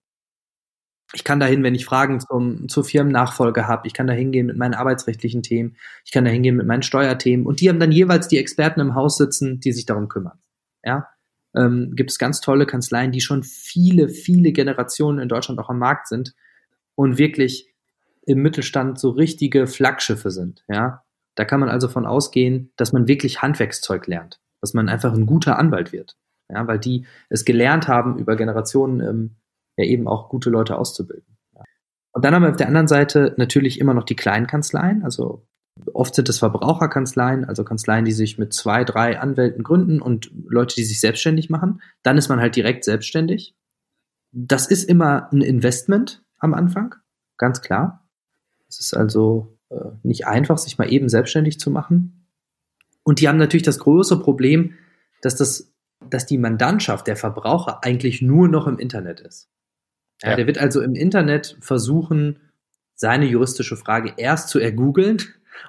Ich kann dahin, wenn ich Fragen zum, zur Firmennachfolge habe, ich kann da hingehen mit meinen arbeitsrechtlichen Themen, ich kann da hingehen mit meinen Steuerthemen und die haben dann jeweils die Experten im Haus sitzen, die sich darum kümmern. Ja, ähm, gibt es ganz tolle Kanzleien, die schon viele, viele Generationen in Deutschland auch am Markt sind und wirklich im Mittelstand so richtige Flaggschiffe sind. Ja, da kann man also von ausgehen, dass man wirklich Handwerkszeug lernt, dass man einfach ein guter Anwalt wird. Ja, weil die es gelernt haben, über Generationen ähm, ja eben auch gute Leute auszubilden. Und dann haben wir auf der anderen Seite natürlich immer noch die kleinen Kanzleien, also Oft sind es Verbraucherkanzleien, also Kanzleien, die sich mit zwei, drei Anwälten gründen und Leute, die sich selbstständig machen. Dann ist man halt direkt selbstständig. Das ist immer ein Investment am Anfang, ganz klar. Es ist also äh, nicht einfach, sich mal eben selbstständig zu machen. Und die haben natürlich das große Problem, dass das, dass die Mandantschaft, der Verbraucher eigentlich nur noch im Internet ist. Ja, ja. Der wird also im Internet versuchen, seine juristische Frage erst zu ergoogeln.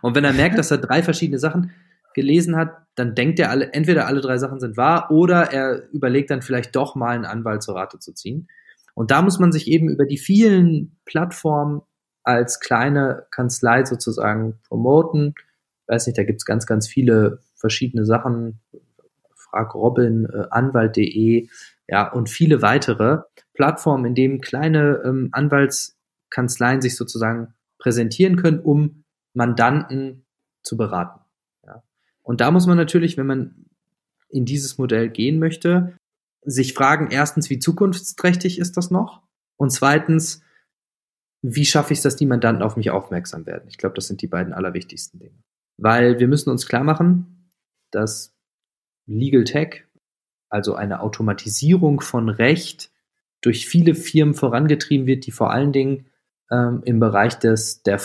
Und wenn er merkt, dass er drei verschiedene Sachen gelesen hat, dann denkt er alle, entweder alle drei Sachen sind wahr oder er überlegt dann vielleicht doch mal einen Anwalt zur Rate zu ziehen. Und da muss man sich eben über die vielen Plattformen als kleine Kanzlei sozusagen promoten. Ich weiß nicht, da gibt's ganz, ganz viele verschiedene Sachen. Frag Robin, äh, Anwalt.de, ja, und viele weitere Plattformen, in denen kleine ähm, Anwaltskanzleien sich sozusagen präsentieren können, um Mandanten zu beraten. Ja. Und da muss man natürlich, wenn man in dieses Modell gehen möchte, sich fragen, erstens, wie zukunftsträchtig ist das noch? Und zweitens, wie schaffe ich es, dass die Mandanten auf mich aufmerksam werden? Ich glaube, das sind die beiden allerwichtigsten Dinge. Weil wir müssen uns klar machen, dass Legal Tech, also eine Automatisierung von Recht, durch viele Firmen vorangetrieben wird, die vor allen Dingen ähm, im Bereich des, der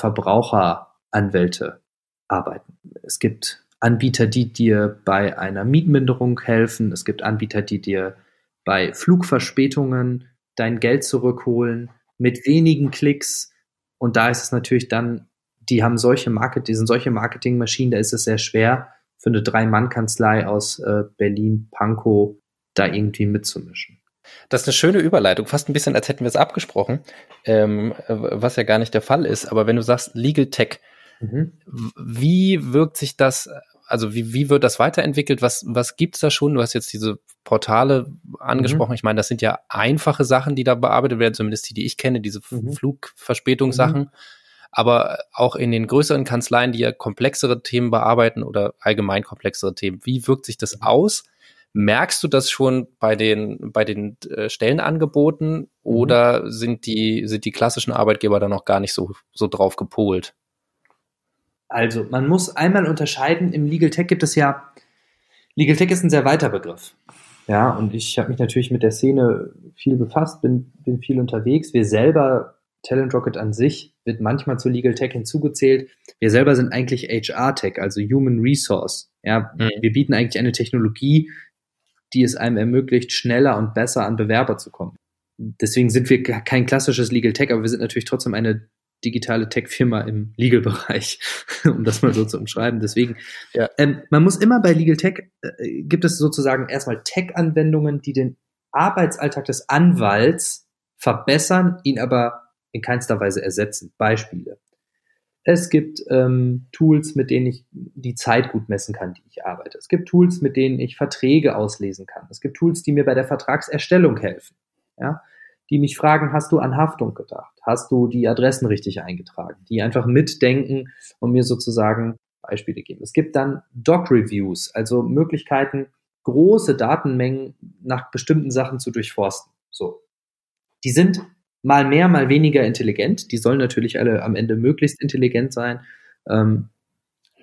Verbraucheranwälte arbeiten. Es gibt Anbieter, die dir bei einer Mietminderung helfen. Es gibt Anbieter, die dir bei Flugverspätungen dein Geld zurückholen mit wenigen Klicks. Und da ist es natürlich dann, die haben solche Market, die sind solche Marketingmaschinen, da ist es sehr schwer für eine Drei-Mann-Kanzlei aus äh, Berlin, Pankow, da irgendwie mitzumischen. Das ist eine schöne Überleitung, fast ein bisschen, als hätten wir es abgesprochen, ähm, was ja gar nicht der Fall ist. Aber wenn du sagst Legal Tech, mhm. wie wirkt sich das also wie, wie wird das weiterentwickelt? Was, was gibt's da schon? Du hast jetzt diese Portale angesprochen. Mhm. Ich meine, das sind ja einfache Sachen, die da bearbeitet werden, zumindest die, die ich kenne, diese mhm. Flugverspätungssachen. Mhm. Aber auch in den größeren Kanzleien, die ja komplexere Themen bearbeiten oder allgemein komplexere Themen. Wie wirkt sich das mhm. aus? Merkst du das schon bei den, bei den äh, Stellenangeboten mhm. oder sind die, sind die klassischen Arbeitgeber da noch gar nicht so, so drauf gepolt? Also, man muss einmal unterscheiden, im Legal Tech gibt es ja, Legal Tech ist ein sehr weiter Begriff. Ja, und ich habe mich natürlich mit der Szene viel befasst, bin, bin viel unterwegs. Wir selber, Talent Rocket an sich, wird manchmal zu Legal Tech hinzugezählt. Wir selber sind eigentlich HR Tech, also Human Resource. Ja, mhm. wir bieten eigentlich eine Technologie, die es einem ermöglicht, schneller und besser an Bewerber zu kommen. Deswegen sind wir kein klassisches Legal Tech, aber wir sind natürlich trotzdem eine digitale Tech-Firma im Legal-Bereich, [LAUGHS] um das mal so zu umschreiben. Deswegen, ja. ähm, man muss immer bei Legal Tech, äh, gibt es sozusagen erstmal Tech-Anwendungen, die den Arbeitsalltag des Anwalts verbessern, ihn aber in keinster Weise ersetzen. Beispiele. Es gibt ähm, Tools, mit denen ich die Zeit gut messen kann, die ich arbeite. Es gibt Tools, mit denen ich Verträge auslesen kann. Es gibt Tools, die mir bei der Vertragserstellung helfen. Ja? Die mich fragen, hast du an Haftung gedacht? Hast du die Adressen richtig eingetragen? Die einfach mitdenken und mir sozusagen Beispiele geben. Es gibt dann Doc-Reviews, also Möglichkeiten, große Datenmengen nach bestimmten Sachen zu durchforsten. So. Die sind mal mehr, mal weniger intelligent. Die sollen natürlich alle am Ende möglichst intelligent sein. Ähm,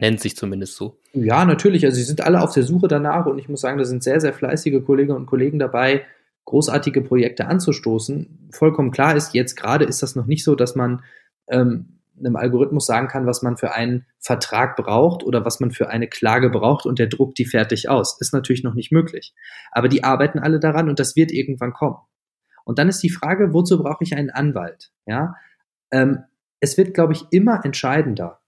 Nennt sich zumindest so. Ja, natürlich. Also sie sind alle auf der Suche danach und ich muss sagen, da sind sehr, sehr fleißige Kolleginnen und Kollegen dabei, großartige Projekte anzustoßen. Vollkommen klar ist, jetzt gerade ist das noch nicht so, dass man ähm, einem Algorithmus sagen kann, was man für einen Vertrag braucht oder was man für eine Klage braucht und der druckt die fertig aus. Ist natürlich noch nicht möglich. Aber die arbeiten alle daran und das wird irgendwann kommen. Und dann ist die Frage, wozu brauche ich einen Anwalt? Ja, ähm, es wird, glaube ich, immer entscheidender,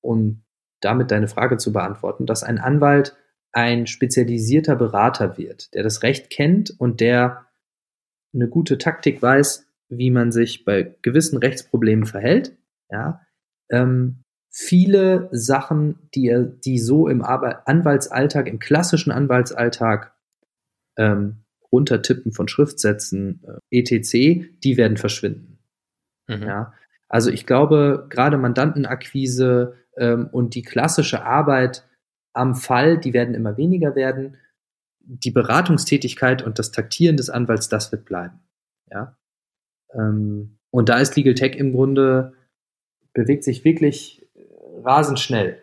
um damit deine Frage zu beantworten, dass ein Anwalt ein spezialisierter Berater wird, der das Recht kennt und der eine gute Taktik weiß, wie man sich bei gewissen Rechtsproblemen verhält. Ja, ähm, viele Sachen, die er, die so im Arbeit Anwaltsalltag, im klassischen Anwaltsalltag ähm, Runtertippen von Schriftsätzen, äh, etc., die werden verschwinden. Mhm. Ja, also ich glaube, gerade Mandantenakquise ähm, und die klassische Arbeit am Fall, die werden immer weniger werden. Die Beratungstätigkeit und das Taktieren des Anwalts, das wird bleiben. Ja. Ähm, und da ist Legal Tech im Grunde, bewegt sich wirklich rasend schnell.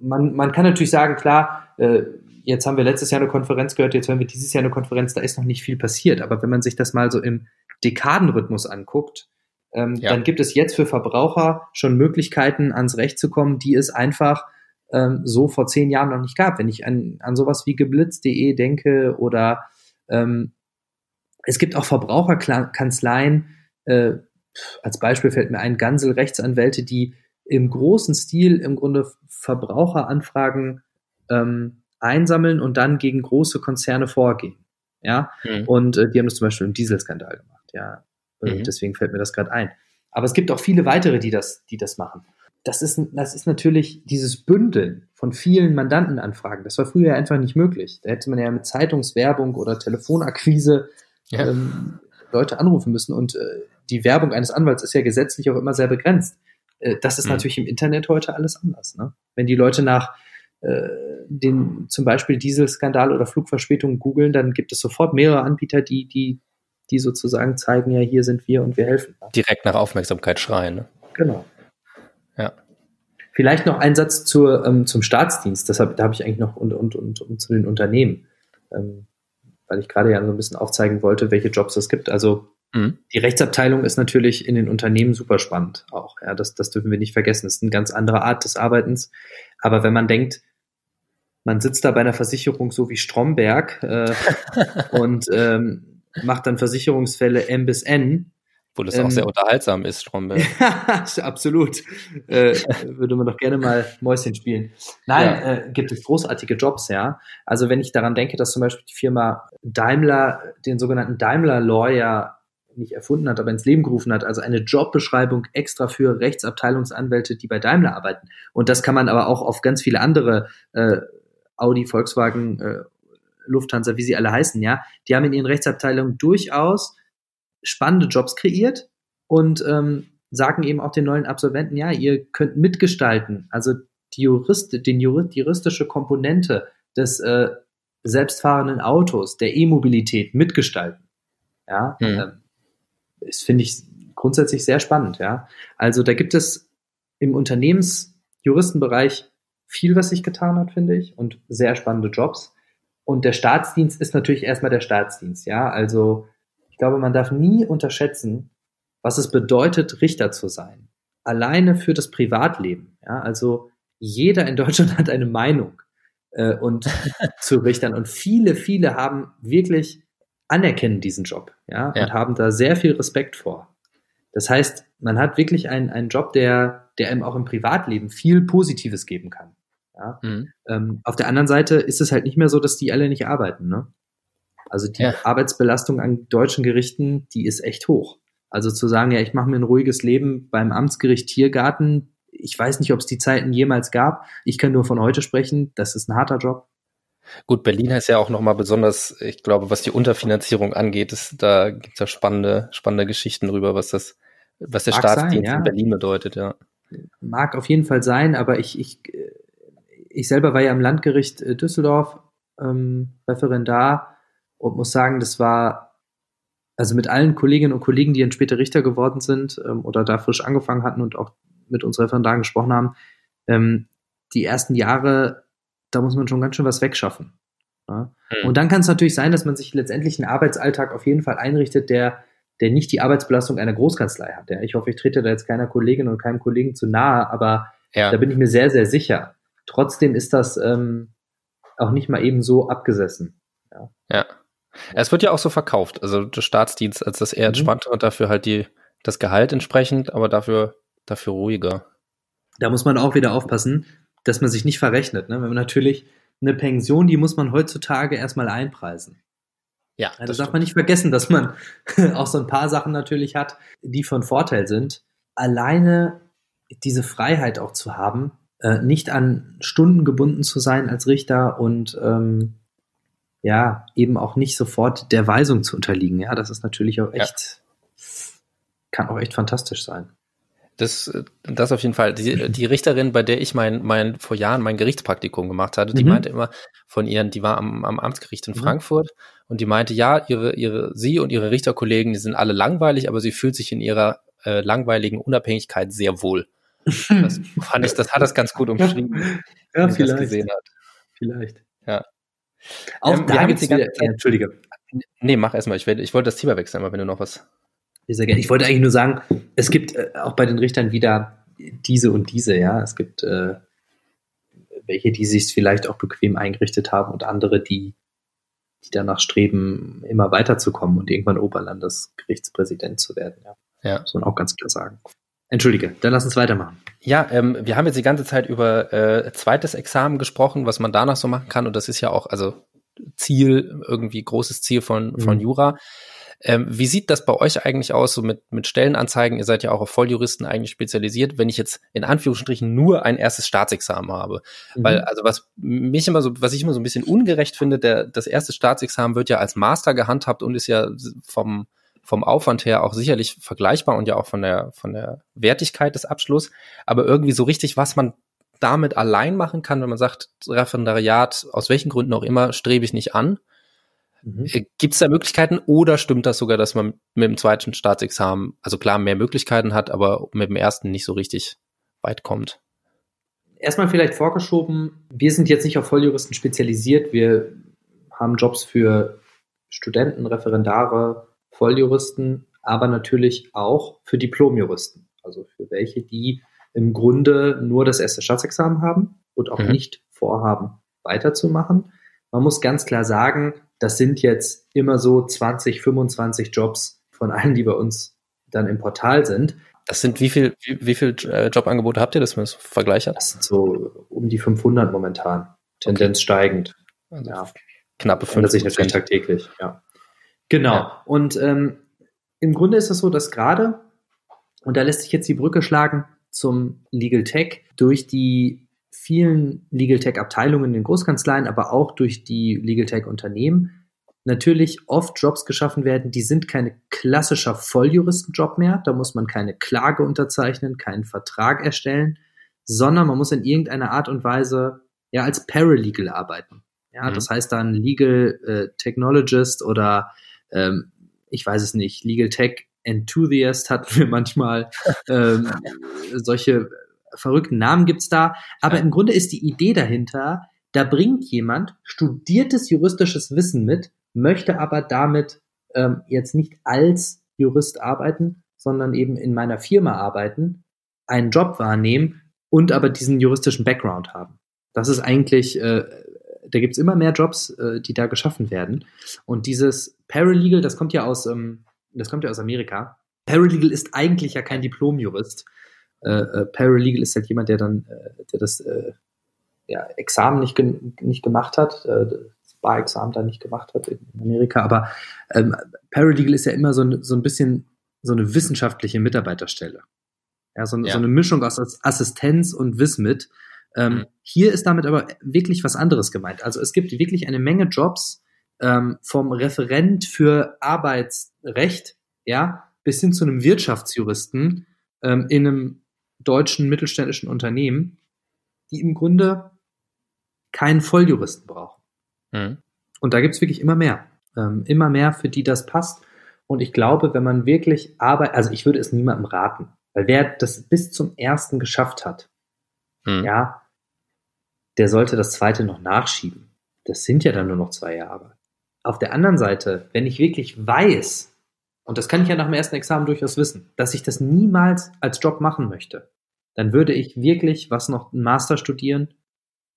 Man, man kann natürlich sagen, klar, äh, jetzt haben wir letztes Jahr eine Konferenz gehört, jetzt hören wir dieses Jahr eine Konferenz, da ist noch nicht viel passiert. Aber wenn man sich das mal so im Dekadenrhythmus anguckt, ähm, ja. dann gibt es jetzt für Verbraucher schon Möglichkeiten, ans Recht zu kommen, die es einfach ähm, so vor zehn Jahren noch nicht gab. Wenn ich an, an sowas wie geblitzt.de denke oder ähm, es gibt auch Verbraucherkanzleien, äh, als Beispiel fällt mir ein, Gansel Rechtsanwälte, die im großen Stil im Grunde Verbraucheranfragen ähm, einsammeln und dann gegen große Konzerne vorgehen. Ja, mhm. und äh, die haben das zum Beispiel im Dieselskandal gemacht. Ja, mhm. deswegen fällt mir das gerade ein. Aber es gibt auch viele weitere, die das, die das machen. Das ist, das ist natürlich dieses Bündeln von vielen Mandantenanfragen. Das war früher einfach nicht möglich. Da hätte man ja mit Zeitungswerbung oder Telefonakquise ja. ähm, Leute anrufen müssen. Und äh, die Werbung eines Anwalts ist ja gesetzlich auch immer sehr begrenzt. Äh, das ist mhm. natürlich im Internet heute alles anders. Ne? Wenn die Leute nach äh, den zum Beispiel Dieselskandal oder Flugverspätung googeln, dann gibt es sofort mehrere Anbieter, die, die, die sozusagen zeigen, ja, hier sind wir und wir helfen. Direkt nach Aufmerksamkeit schreien. Ne? Genau. Vielleicht noch ein Satz zur, ähm, zum Staatsdienst. Deshalb, da habe ich eigentlich noch und, und, und, und zu den Unternehmen, ähm, weil ich gerade ja so ein bisschen aufzeigen wollte, welche Jobs es gibt. Also mhm. die Rechtsabteilung ist natürlich in den Unternehmen super spannend auch. Ja, das, das dürfen wir nicht vergessen. Das ist eine ganz andere Art des Arbeitens. Aber wenn man denkt, man sitzt da bei einer Versicherung so wie Stromberg äh, [LAUGHS] und ähm, macht dann Versicherungsfälle M bis N. Wo das ähm, auch sehr unterhaltsam ist, Stromberg. [LAUGHS] absolut. Äh, würde man doch gerne mal Mäuschen spielen. Nein, ja. äh, gibt es großartige Jobs, ja. Also wenn ich daran denke, dass zum Beispiel die Firma Daimler den sogenannten Daimler Lawyer nicht erfunden hat, aber ins Leben gerufen hat, also eine Jobbeschreibung extra für Rechtsabteilungsanwälte, die bei Daimler arbeiten. Und das kann man aber auch auf ganz viele andere äh, Audi, Volkswagen, äh, Lufthansa, wie sie alle heißen, ja, die haben in ihren Rechtsabteilungen durchaus spannende Jobs kreiert und ähm, sagen eben auch den neuen Absolventen, ja, ihr könnt mitgestalten, also die, Jurist, den Jurist, die juristische Komponente des äh, selbstfahrenden Autos, der E-Mobilität mitgestalten. Ja, mhm. ähm, das finde ich grundsätzlich sehr spannend, ja. Also da gibt es im Unternehmensjuristenbereich viel, was sich getan hat, finde ich, und sehr spannende Jobs. Und der Staatsdienst ist natürlich erstmal der Staatsdienst, ja. Also ich glaube, man darf nie unterschätzen, was es bedeutet, Richter zu sein. Alleine für das Privatleben, ja. Also jeder in Deutschland [LAUGHS] hat eine Meinung äh, und [LAUGHS] zu Richtern und viele, viele haben wirklich anerkennen diesen Job, ja, ja, und haben da sehr viel Respekt vor. Das heißt, man hat wirklich einen, einen Job, der, der einem auch im Privatleben viel Positives geben kann. Ja? Mhm. Ähm, auf der anderen Seite ist es halt nicht mehr so, dass die alle nicht arbeiten. Ne? Also die ja. Arbeitsbelastung an deutschen Gerichten, die ist echt hoch. Also zu sagen, ja, ich mache mir ein ruhiges Leben beim Amtsgericht Tiergarten, ich weiß nicht, ob es die Zeiten jemals gab. Ich kann nur von heute sprechen. Das ist ein harter Job. Gut, Berlin ist ja auch nochmal besonders, ich glaube, was die Unterfinanzierung angeht, ist, da gibt es ja spannende, spannende Geschichten drüber, was das, was der Mag Staatsdienst sein, ja. in Berlin bedeutet, ja. Mag auf jeden Fall sein, aber ich, ich, ich selber war ja im Landgericht äh, Düsseldorf ähm, Referendar und muss sagen, das war also mit allen Kolleginnen und Kollegen, die dann später Richter geworden sind ähm, oder da frisch angefangen hatten und auch mit uns Referendaren gesprochen haben, ähm, die ersten Jahre, da muss man schon ganz schön was wegschaffen. Ja? Mhm. Und dann kann es natürlich sein, dass man sich letztendlich einen Arbeitsalltag auf jeden Fall einrichtet, der, der nicht die Arbeitsbelastung einer Großkanzlei hat. Ja? Ich hoffe, ich trete da jetzt keiner Kollegin und keinem Kollegen zu nahe, aber ja. da bin ich mir sehr, sehr sicher. Trotzdem ist das ähm, auch nicht mal eben so abgesessen. Ja. ja. Es wird ja auch so verkauft, also der Staatsdienst als das eher mhm. entspannte und dafür halt die, das Gehalt entsprechend, aber dafür dafür ruhiger. Da muss man auch wieder aufpassen, dass man sich nicht verrechnet. Ne? Wenn man natürlich eine Pension, die muss man heutzutage erstmal einpreisen. Ja, also das darf man nicht vergessen, dass man [LAUGHS] auch so ein paar Sachen natürlich hat, die von Vorteil sind. Alleine diese Freiheit auch zu haben, äh, nicht an Stunden gebunden zu sein als Richter und ähm, ja, eben auch nicht sofort der Weisung zu unterliegen. Ja, das ist natürlich auch echt, ja. kann auch echt fantastisch sein. Das, das auf jeden Fall. Die, die Richterin, bei der ich mein, mein, vor Jahren mein Gerichtspraktikum gemacht hatte, die mhm. meinte immer von ihren, die war am, am Amtsgericht in mhm. Frankfurt und die meinte, ja, ihre, ihre, sie und ihre Richterkollegen, die sind alle langweilig, aber sie fühlt sich in ihrer äh, langweiligen Unabhängigkeit sehr wohl. Das [LAUGHS] fand ich, das hat das ganz gut umschrieben, ja, vielleicht. das gesehen hat. Vielleicht. Ja. Auch ähm, da gibt's die ganze Zeit, Entschuldige. Nee, mach erstmal. Ich, ich wollte das Thema wechseln, aber wenn du noch was. Ich wollte eigentlich nur sagen, es gibt äh, auch bei den Richtern wieder diese und diese, ja. Es gibt äh, welche, die sich vielleicht auch bequem eingerichtet haben und andere, die, die danach streben, immer weiterzukommen und irgendwann Oberlandesgerichtspräsident zu werden, ja. Ja. Muss man auch ganz klar sagen. Entschuldige, dann lass uns weitermachen. Ja, ähm, wir haben jetzt die ganze Zeit über äh, zweites Examen gesprochen, was man danach so machen kann. Und das ist ja auch, also Ziel, irgendwie großes Ziel von, von mhm. Jura. Ähm, wie sieht das bei euch eigentlich aus, so mit, mit Stellenanzeigen? Ihr seid ja auch auf Volljuristen eigentlich spezialisiert, wenn ich jetzt in Anführungsstrichen nur ein erstes Staatsexamen habe. Mhm. Weil, also was mich immer so, was ich immer so ein bisschen ungerecht finde, der, das erste Staatsexamen wird ja als Master gehandhabt und ist ja vom, vom Aufwand her auch sicherlich vergleichbar und ja auch von der, von der Wertigkeit des Abschlusses. Aber irgendwie so richtig, was man damit allein machen kann, wenn man sagt, Referendariat, aus welchen Gründen auch immer, strebe ich nicht an. Mhm. Äh, Gibt es da Möglichkeiten oder stimmt das sogar, dass man mit dem zweiten Staatsexamen, also klar, mehr Möglichkeiten hat, aber mit dem ersten nicht so richtig weit kommt? Erstmal vielleicht vorgeschoben, wir sind jetzt nicht auf Volljuristen spezialisiert. Wir haben Jobs für Studenten, Referendare, Volljuristen, aber natürlich auch für Diplomjuristen. Also für welche, die im Grunde nur das erste Staatsexamen haben und auch mhm. nicht vorhaben, weiterzumachen. Man muss ganz klar sagen, das sind jetzt immer so 20, 25 Jobs von allen, die bei uns dann im Portal sind. Das sind wie viel, wie, wie viel äh, Jobangebote habt ihr, dass man das Vergleich hat? Das sind so um die 500 momentan. Tendenz okay. steigend. Also ja. Knappe 5 sich natürlich tagtäglich, ja. Genau. Ja. Und ähm, im Grunde ist es so, dass gerade, und da lässt sich jetzt die Brücke schlagen zum Legal Tech, durch die vielen Legal Tech Abteilungen in den Großkanzleien, aber auch durch die Legal Tech Unternehmen natürlich oft Jobs geschaffen werden, die sind kein klassischer Volljuristenjob mehr, da muss man keine Klage unterzeichnen, keinen Vertrag erstellen, sondern man muss in irgendeiner Art und Weise ja als Paralegal arbeiten. Ja, mhm. das heißt dann Legal äh, Technologist oder ähm, ich weiß es nicht, Legal Tech Enthusiast hatten wir [LAUGHS] manchmal ähm, solche verrückten Namen gibt's da. Aber im Grunde ist die Idee dahinter, da bringt jemand studiertes juristisches Wissen mit, möchte aber damit ähm, jetzt nicht als Jurist arbeiten, sondern eben in meiner Firma arbeiten, einen Job wahrnehmen und aber diesen juristischen Background haben. Das ist eigentlich, äh, da gibt's immer mehr Jobs, äh, die da geschaffen werden. Und dieses Paralegal, das kommt ja aus, ähm, das kommt ja aus Amerika. Paralegal ist eigentlich ja kein Diplomjurist. Äh, äh, Paralegal ist halt jemand, der dann, äh, der das äh, ja, Examen nicht, ge nicht gemacht hat, äh, das Bar-Examen da nicht gemacht hat in Amerika. Aber ähm, Paralegal ist ja immer so ein, so ein bisschen so eine wissenschaftliche Mitarbeiterstelle. Ja, so, ja. so eine Mischung aus Assistenz und Wismit. Ähm, mhm. Hier ist damit aber wirklich was anderes gemeint. Also es gibt wirklich eine Menge Jobs ähm, vom Referent für Arbeitsrecht, ja, bis hin zu einem Wirtschaftsjuristen ähm, in einem deutschen mittelständischen Unternehmen, die im Grunde keinen Volljuristen brauchen. Mhm. Und da gibt es wirklich immer mehr. Ähm, immer mehr, für die das passt. Und ich glaube, wenn man wirklich arbeitet, also ich würde es niemandem raten, weil wer das bis zum ersten geschafft hat, mhm. ja, der sollte das zweite noch nachschieben. Das sind ja dann nur noch zwei Jahre. Auf der anderen Seite, wenn ich wirklich weiß, und das kann ich ja nach dem ersten Examen durchaus wissen, dass ich das niemals als Job machen möchte, dann würde ich wirklich was noch einen Master studieren,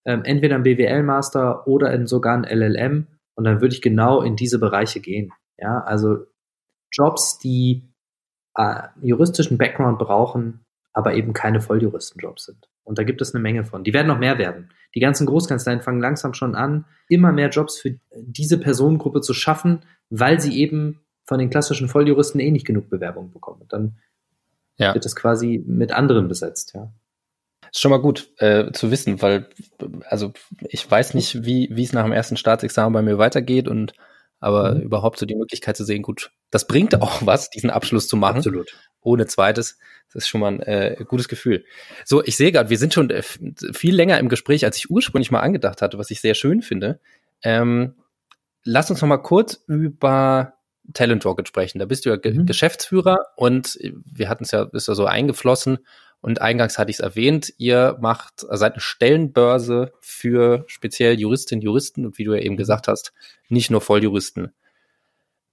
ähm, entweder ein BWL-Master oder in sogar ein LLM und dann würde ich genau in diese Bereiche gehen. Ja, also Jobs, die äh, juristischen Background brauchen, aber eben keine Volljuristenjobs sind. Und da gibt es eine Menge von. Die werden noch mehr werden. Die ganzen Großkanzleien fangen langsam schon an, immer mehr Jobs für diese Personengruppe zu schaffen, weil sie eben von den klassischen Volljuristen eh nicht genug Bewerbungen bekommen. Und dann ja. wird es quasi mit anderen besetzt, ja. Ist schon mal gut äh, zu wissen, weil also ich weiß nicht, wie wie es nach dem ersten Staatsexamen bei mir weitergeht und aber mhm. überhaupt so die Möglichkeit zu sehen, gut, das bringt auch was, diesen Abschluss zu machen. Absolut. Ohne zweites. Das ist schon mal ein äh, gutes Gefühl. So, ich sehe gerade, wir sind schon äh, viel länger im Gespräch, als ich ursprünglich mal angedacht hatte, was ich sehr schön finde. Ähm, lass uns noch mal kurz über Talent Rocket sprechen. Da bist du ja mhm. Geschäftsführer und wir hatten es ja, ist ja so eingeflossen und eingangs hatte ich es erwähnt, ihr macht, seid eine Stellenbörse für speziell Juristinnen, Juristen und wie du ja eben mhm. gesagt hast, nicht nur Volljuristen.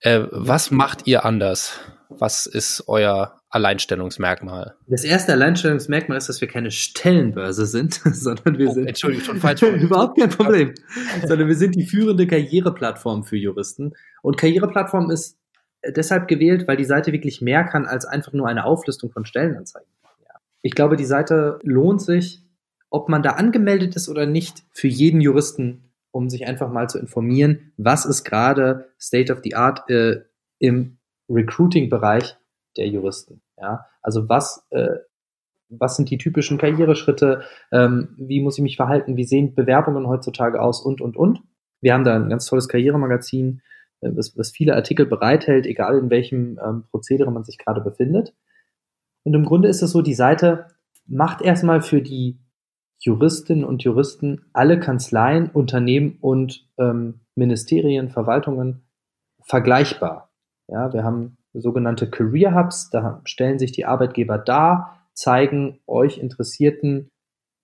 Äh, was macht ihr anders? Was ist euer Alleinstellungsmerkmal? Das erste Alleinstellungsmerkmal ist, dass wir keine Stellenbörse sind, [LAUGHS] sondern wir oh, sind. Entschuldigung, schon falsch. [LAUGHS] überhaupt kein Problem. sondern wir sind die führende Karriereplattform für Juristen. Und Karriereplattform ist deshalb gewählt, weil die Seite wirklich mehr kann als einfach nur eine Auflistung von Stellenanzeigen. Ich glaube, die Seite lohnt sich, ob man da angemeldet ist oder nicht, für jeden Juristen, um sich einfach mal zu informieren, was ist gerade State of the Art äh, im Recruiting-Bereich der Juristen. Ja, also was, äh, was sind die typischen Karriereschritte? Ähm, wie muss ich mich verhalten? Wie sehen Bewerbungen heutzutage aus? Und, und, und. Wir haben da ein ganz tolles Karrieremagazin, äh, was, was viele Artikel bereithält, egal in welchem ähm, Prozedere man sich gerade befindet. Und im Grunde ist es so, die Seite macht erstmal für die Juristinnen und Juristen alle Kanzleien, Unternehmen und ähm, Ministerien, Verwaltungen vergleichbar. Ja, wir haben sogenannte Career Hubs, da stellen sich die Arbeitgeber dar, zeigen euch Interessierten,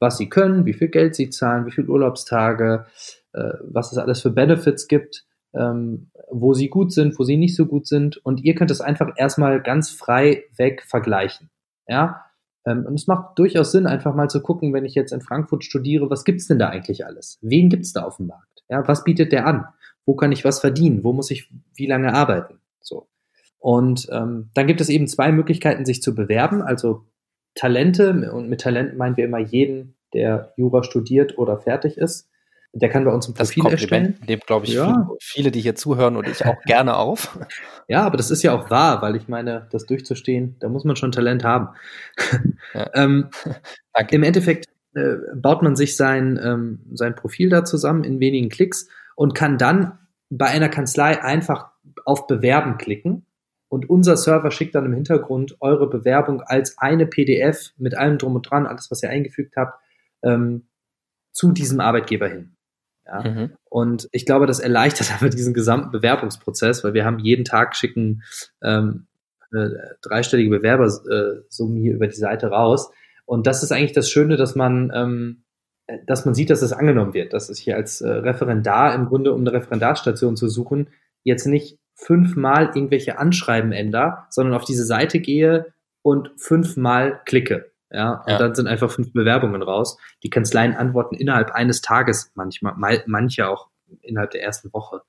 was sie können, wie viel Geld sie zahlen, wie viele Urlaubstage, äh, was es alles für Benefits gibt, ähm, wo sie gut sind, wo sie nicht so gut sind. Und ihr könnt es einfach erstmal ganz frei weg vergleichen. Ja, ähm, und es macht durchaus Sinn, einfach mal zu gucken, wenn ich jetzt in Frankfurt studiere, was gibt's denn da eigentlich alles? Wen gibt's da auf dem Markt? Ja, was bietet der an? Wo kann ich was verdienen? Wo muss ich wie lange arbeiten? So. Und ähm, dann gibt es eben zwei Möglichkeiten, sich zu bewerben. Also Talente, und mit Talenten meinen wir immer jeden, der Jura studiert oder fertig ist. Der kann bei uns ein Profil das erstellen. Dem glaube ich ja. viele, die hier zuhören und ich auch [LAUGHS] gerne auf. Ja, aber das ist ja auch wahr, weil ich meine, das durchzustehen, da muss man schon Talent haben. Ja. [LAUGHS] ähm, Im Endeffekt äh, baut man sich sein, ähm, sein Profil da zusammen in wenigen Klicks und kann dann bei einer Kanzlei einfach auf Bewerben klicken. Und unser Server schickt dann im Hintergrund eure Bewerbung als eine PDF mit allem drum und dran, alles, was ihr eingefügt habt, ähm, zu diesem Arbeitgeber hin. Ja? Mhm. Und ich glaube, das erleichtert [LAUGHS] aber diesen gesamten Bewerbungsprozess, weil wir haben jeden Tag schicken ähm, äh, dreistellige Bewerbersummen hier über die Seite raus. Und das ist eigentlich das Schöne, dass man, ähm, dass man sieht, dass es angenommen wird, dass ich hier als äh, Referendar im Grunde, um eine Referendarstation zu suchen, jetzt nicht fünfmal irgendwelche Anschreiben ändere, sondern auf diese Seite gehe und fünfmal klicke. Ja, und ja. dann sind einfach fünf Bewerbungen raus. Die Kanzleien antworten innerhalb eines Tages manchmal, mal, manche auch innerhalb der ersten Woche.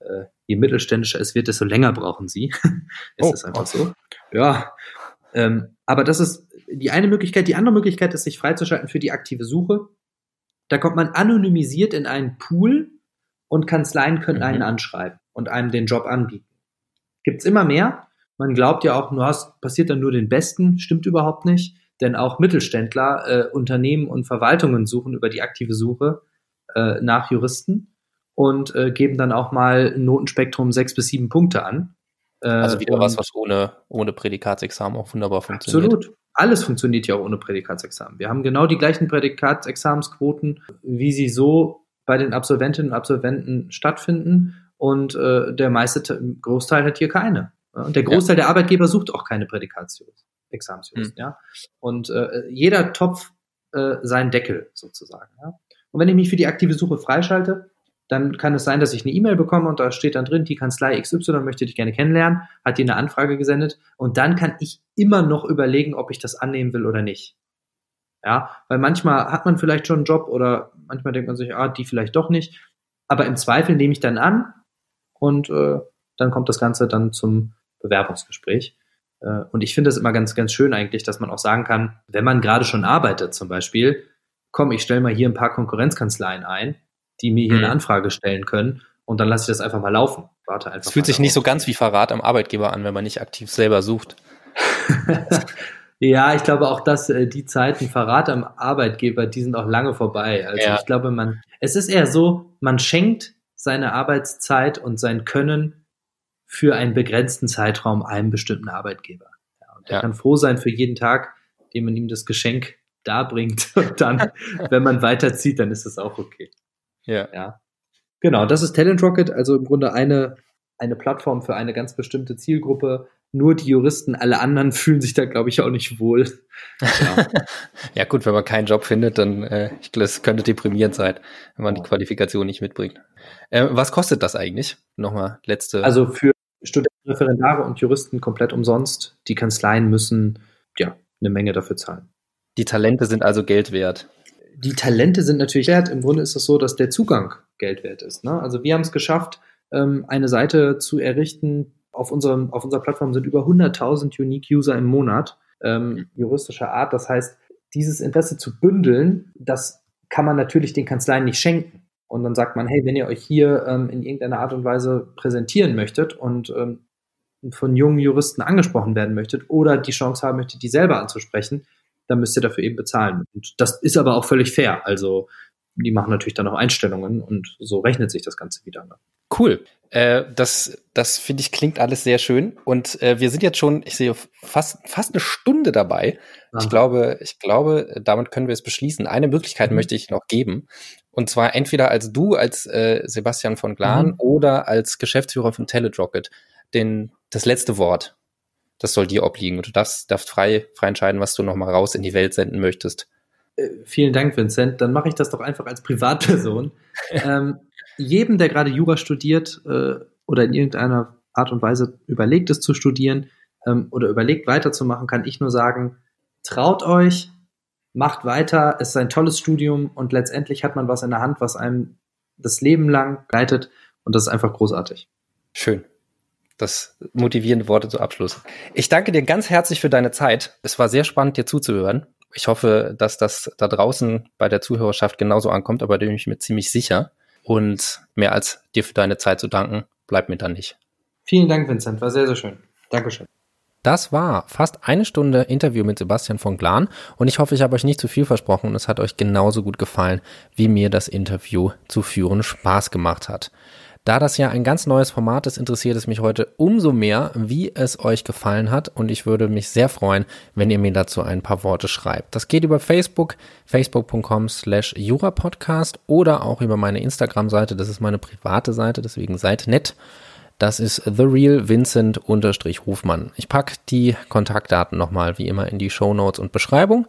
äh, je mittelständischer es wird, desto länger brauchen sie. [LAUGHS] es Oh, ist einfach okay. so. Ja. Ähm, aber das ist die eine Möglichkeit. Die andere Möglichkeit ist, sich freizuschalten für die aktive Suche. Da kommt man anonymisiert in einen Pool und Kanzleien können Mhm. einen anschreiben und einem den Job anbieten. Gibt's immer mehr. Man glaubt ja auch, nur hast, passiert dann nur den Besten. Stimmt überhaupt nicht. Denn auch Mittelständler, äh, Unternehmen und Verwaltungen suchen über die aktive Suche äh, nach Juristen und äh, geben dann auch mal ein Notenspektrum sechs bis sieben Punkte an. Äh, Also wieder was, was ohne, ohne Prädikatsexamen auch wunderbar funktioniert. Absolut. Alles funktioniert ja auch ohne Prädikatsexamen. Wir haben genau die gleichen Prädikatsexamensquoten, wie sie so bei den Absolventinnen und Absolventen stattfinden. Und äh, der meiste Te- Großteil hat hier keine. Ja, Und der Großteil der Arbeitgeber sucht auch keine Prädikatsexamensjuristen. Ja? Und äh, jeder Topf äh, seinen Deckel sozusagen. Ja? Und wenn ich mich für die aktive Suche freischalte, dann kann es sein, dass ich eine E-Mail bekomme und da steht dann drin, die Kanzlei XY möchte dich gerne kennenlernen, hat dir eine Anfrage gesendet und dann kann ich immer noch überlegen, ob ich das annehmen will oder nicht. Ja, weil manchmal hat man vielleicht schon einen Job oder manchmal denkt man sich, ah, die vielleicht doch nicht. Aber im Zweifel nehme ich dann an und äh, dann kommt das Ganze dann zum Bewerbungsgespräch. Äh, und ich finde es immer ganz, ganz schön eigentlich, dass man auch sagen kann, wenn man gerade schon arbeitet zum Beispiel, komm, ich stelle mal hier ein paar Konkurrenzkanzleien ein, die mir hier Mhm. eine Anfrage stellen können und dann lasse ich das einfach mal laufen. Warte einfach. Es fühlt sich nicht so darauf. ganz wie Verrat am Arbeitgeber an, wenn man nicht aktiv selber sucht. [LAUGHS] ja, ich glaube auch, dass äh, die Zeiten Verrat am Arbeitgeber, die sind auch lange vorbei. Also Ja. ich glaube, man, es ist eher so, man schenkt seine Arbeitszeit und sein Können für einen begrenzten Zeitraum einem bestimmten Arbeitgeber. Ja, und der Ja. kann froh sein für jeden Tag, den man ihm das Geschenk darbringt. [LAUGHS] Und dann, wenn man weiterzieht, dann ist es auch okay. Ja. Ja. Genau, das ist Talent Rocket, also im Grunde eine, eine Plattform für eine ganz bestimmte Zielgruppe. Nur die Juristen, alle anderen fühlen sich da, glaube ich, auch nicht wohl. Ja. [LAUGHS] Ja gut, wenn man keinen Job findet, dann äh, ich es könnte deprimierend sein, wenn man die. Qualifikation nicht mitbringt. Äh, was kostet das eigentlich? Nochmal letzte. Also für Studenten, Referendare und Juristen komplett umsonst. Die Kanzleien müssen ja eine Menge dafür zahlen. die Talente sind also Geld wert. Die Talente sind natürlich wert. Im Grunde ist es so, dass der Zugang Geld wert ist. Ne? Also wir haben es geschafft, ähm, eine Seite zu errichten. Auf, unserem, auf unserer Plattform sind über 100.000 Unique User im Monat ähm, juristischer Art. Das heißt, dieses Interesse zu bündeln, das kann man natürlich den Kanzleien nicht schenken. Und dann sagt man, hey, wenn ihr euch hier ähm, in irgendeiner Art und Weise präsentieren möchtet und ähm, von jungen Juristen angesprochen werden möchtet oder die Chance haben möchtet, die selber anzusprechen, dann müsst ihr dafür eben bezahlen. Und das ist aber auch völlig fair. Also die machen natürlich dann auch Einstellungen und so rechnet sich das Ganze wieder. Cool. Äh, das, das finde ich klingt alles sehr schön. Und äh, wir sind jetzt schon, ich sehe fast, fast eine Stunde dabei. Ich glaube, ich glaube, damit können wir es beschließen. Eine Möglichkeit Mhm. möchte ich noch geben. Und zwar entweder als du, als äh, Sebastian von Glan Mhm. oder als Geschäftsführer von Telerocket den, das letzte Wort. Das soll dir obliegen. Und du darfst, darfst frei, frei entscheiden, was du noch mal raus in die Welt senden möchtest. Äh, vielen Dank, Vincent. Dann mache ich das doch einfach als Privatperson. [LAUGHS] ähm, jedem, der gerade Jura studiert äh, oder in irgendeiner Art und Weise überlegt, es zu studieren ähm, oder überlegt, weiterzumachen, kann ich nur sagen, traut euch, macht weiter, es ist ein tolles Studium und letztendlich hat man was in der Hand, was einem das Leben lang leitet und das ist einfach großartig. Schön. Das motivierende Worte zu Abschluss. Ich danke dir ganz herzlich für deine Zeit. Es war sehr spannend, dir zuzuhören. Ich hoffe, dass das da draußen bei der Zuhörerschaft genauso ankommt, aber da bin ich mir ziemlich sicher. Und mehr als dir für deine Zeit zu danken, bleibt mir dann nicht. Vielen Dank, Vincent, war sehr, sehr schön. Dankeschön. Das war fast eine Stunde Interview mit Sebastian von Glan und ich hoffe, ich habe euch nicht zu viel versprochen und es hat euch genauso gut gefallen, wie mir das Interview zu führen Spaß gemacht hat. Da das ja ein ganz neues Format ist, interessiert es mich heute umso mehr, wie es euch gefallen hat und ich würde mich sehr freuen, wenn ihr mir dazu ein paar Worte schreibt. Das geht über Facebook, facebook.com slash jurapodcast oder auch über meine Instagram-Seite, das ist meine private Seite, deswegen seid nett. Das ist The Real Vincent Hofmann. Ich packe die Kontaktdaten nochmal wie immer in die Show Notes und Beschreibung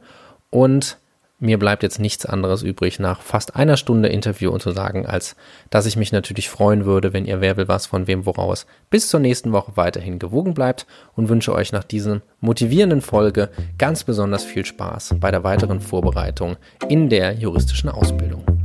und mir bleibt jetzt nichts anderes übrig, nach fast einer Stunde Interview und zu sagen, als dass ich mich natürlich freuen würde, wenn ihr Wer will was von wem woraus bis zur nächsten Woche weiterhin gewogen bleibt und wünsche euch nach diesem motivierenden Folge ganz besonders viel Spaß bei der weiteren Vorbereitung in der juristischen Ausbildung.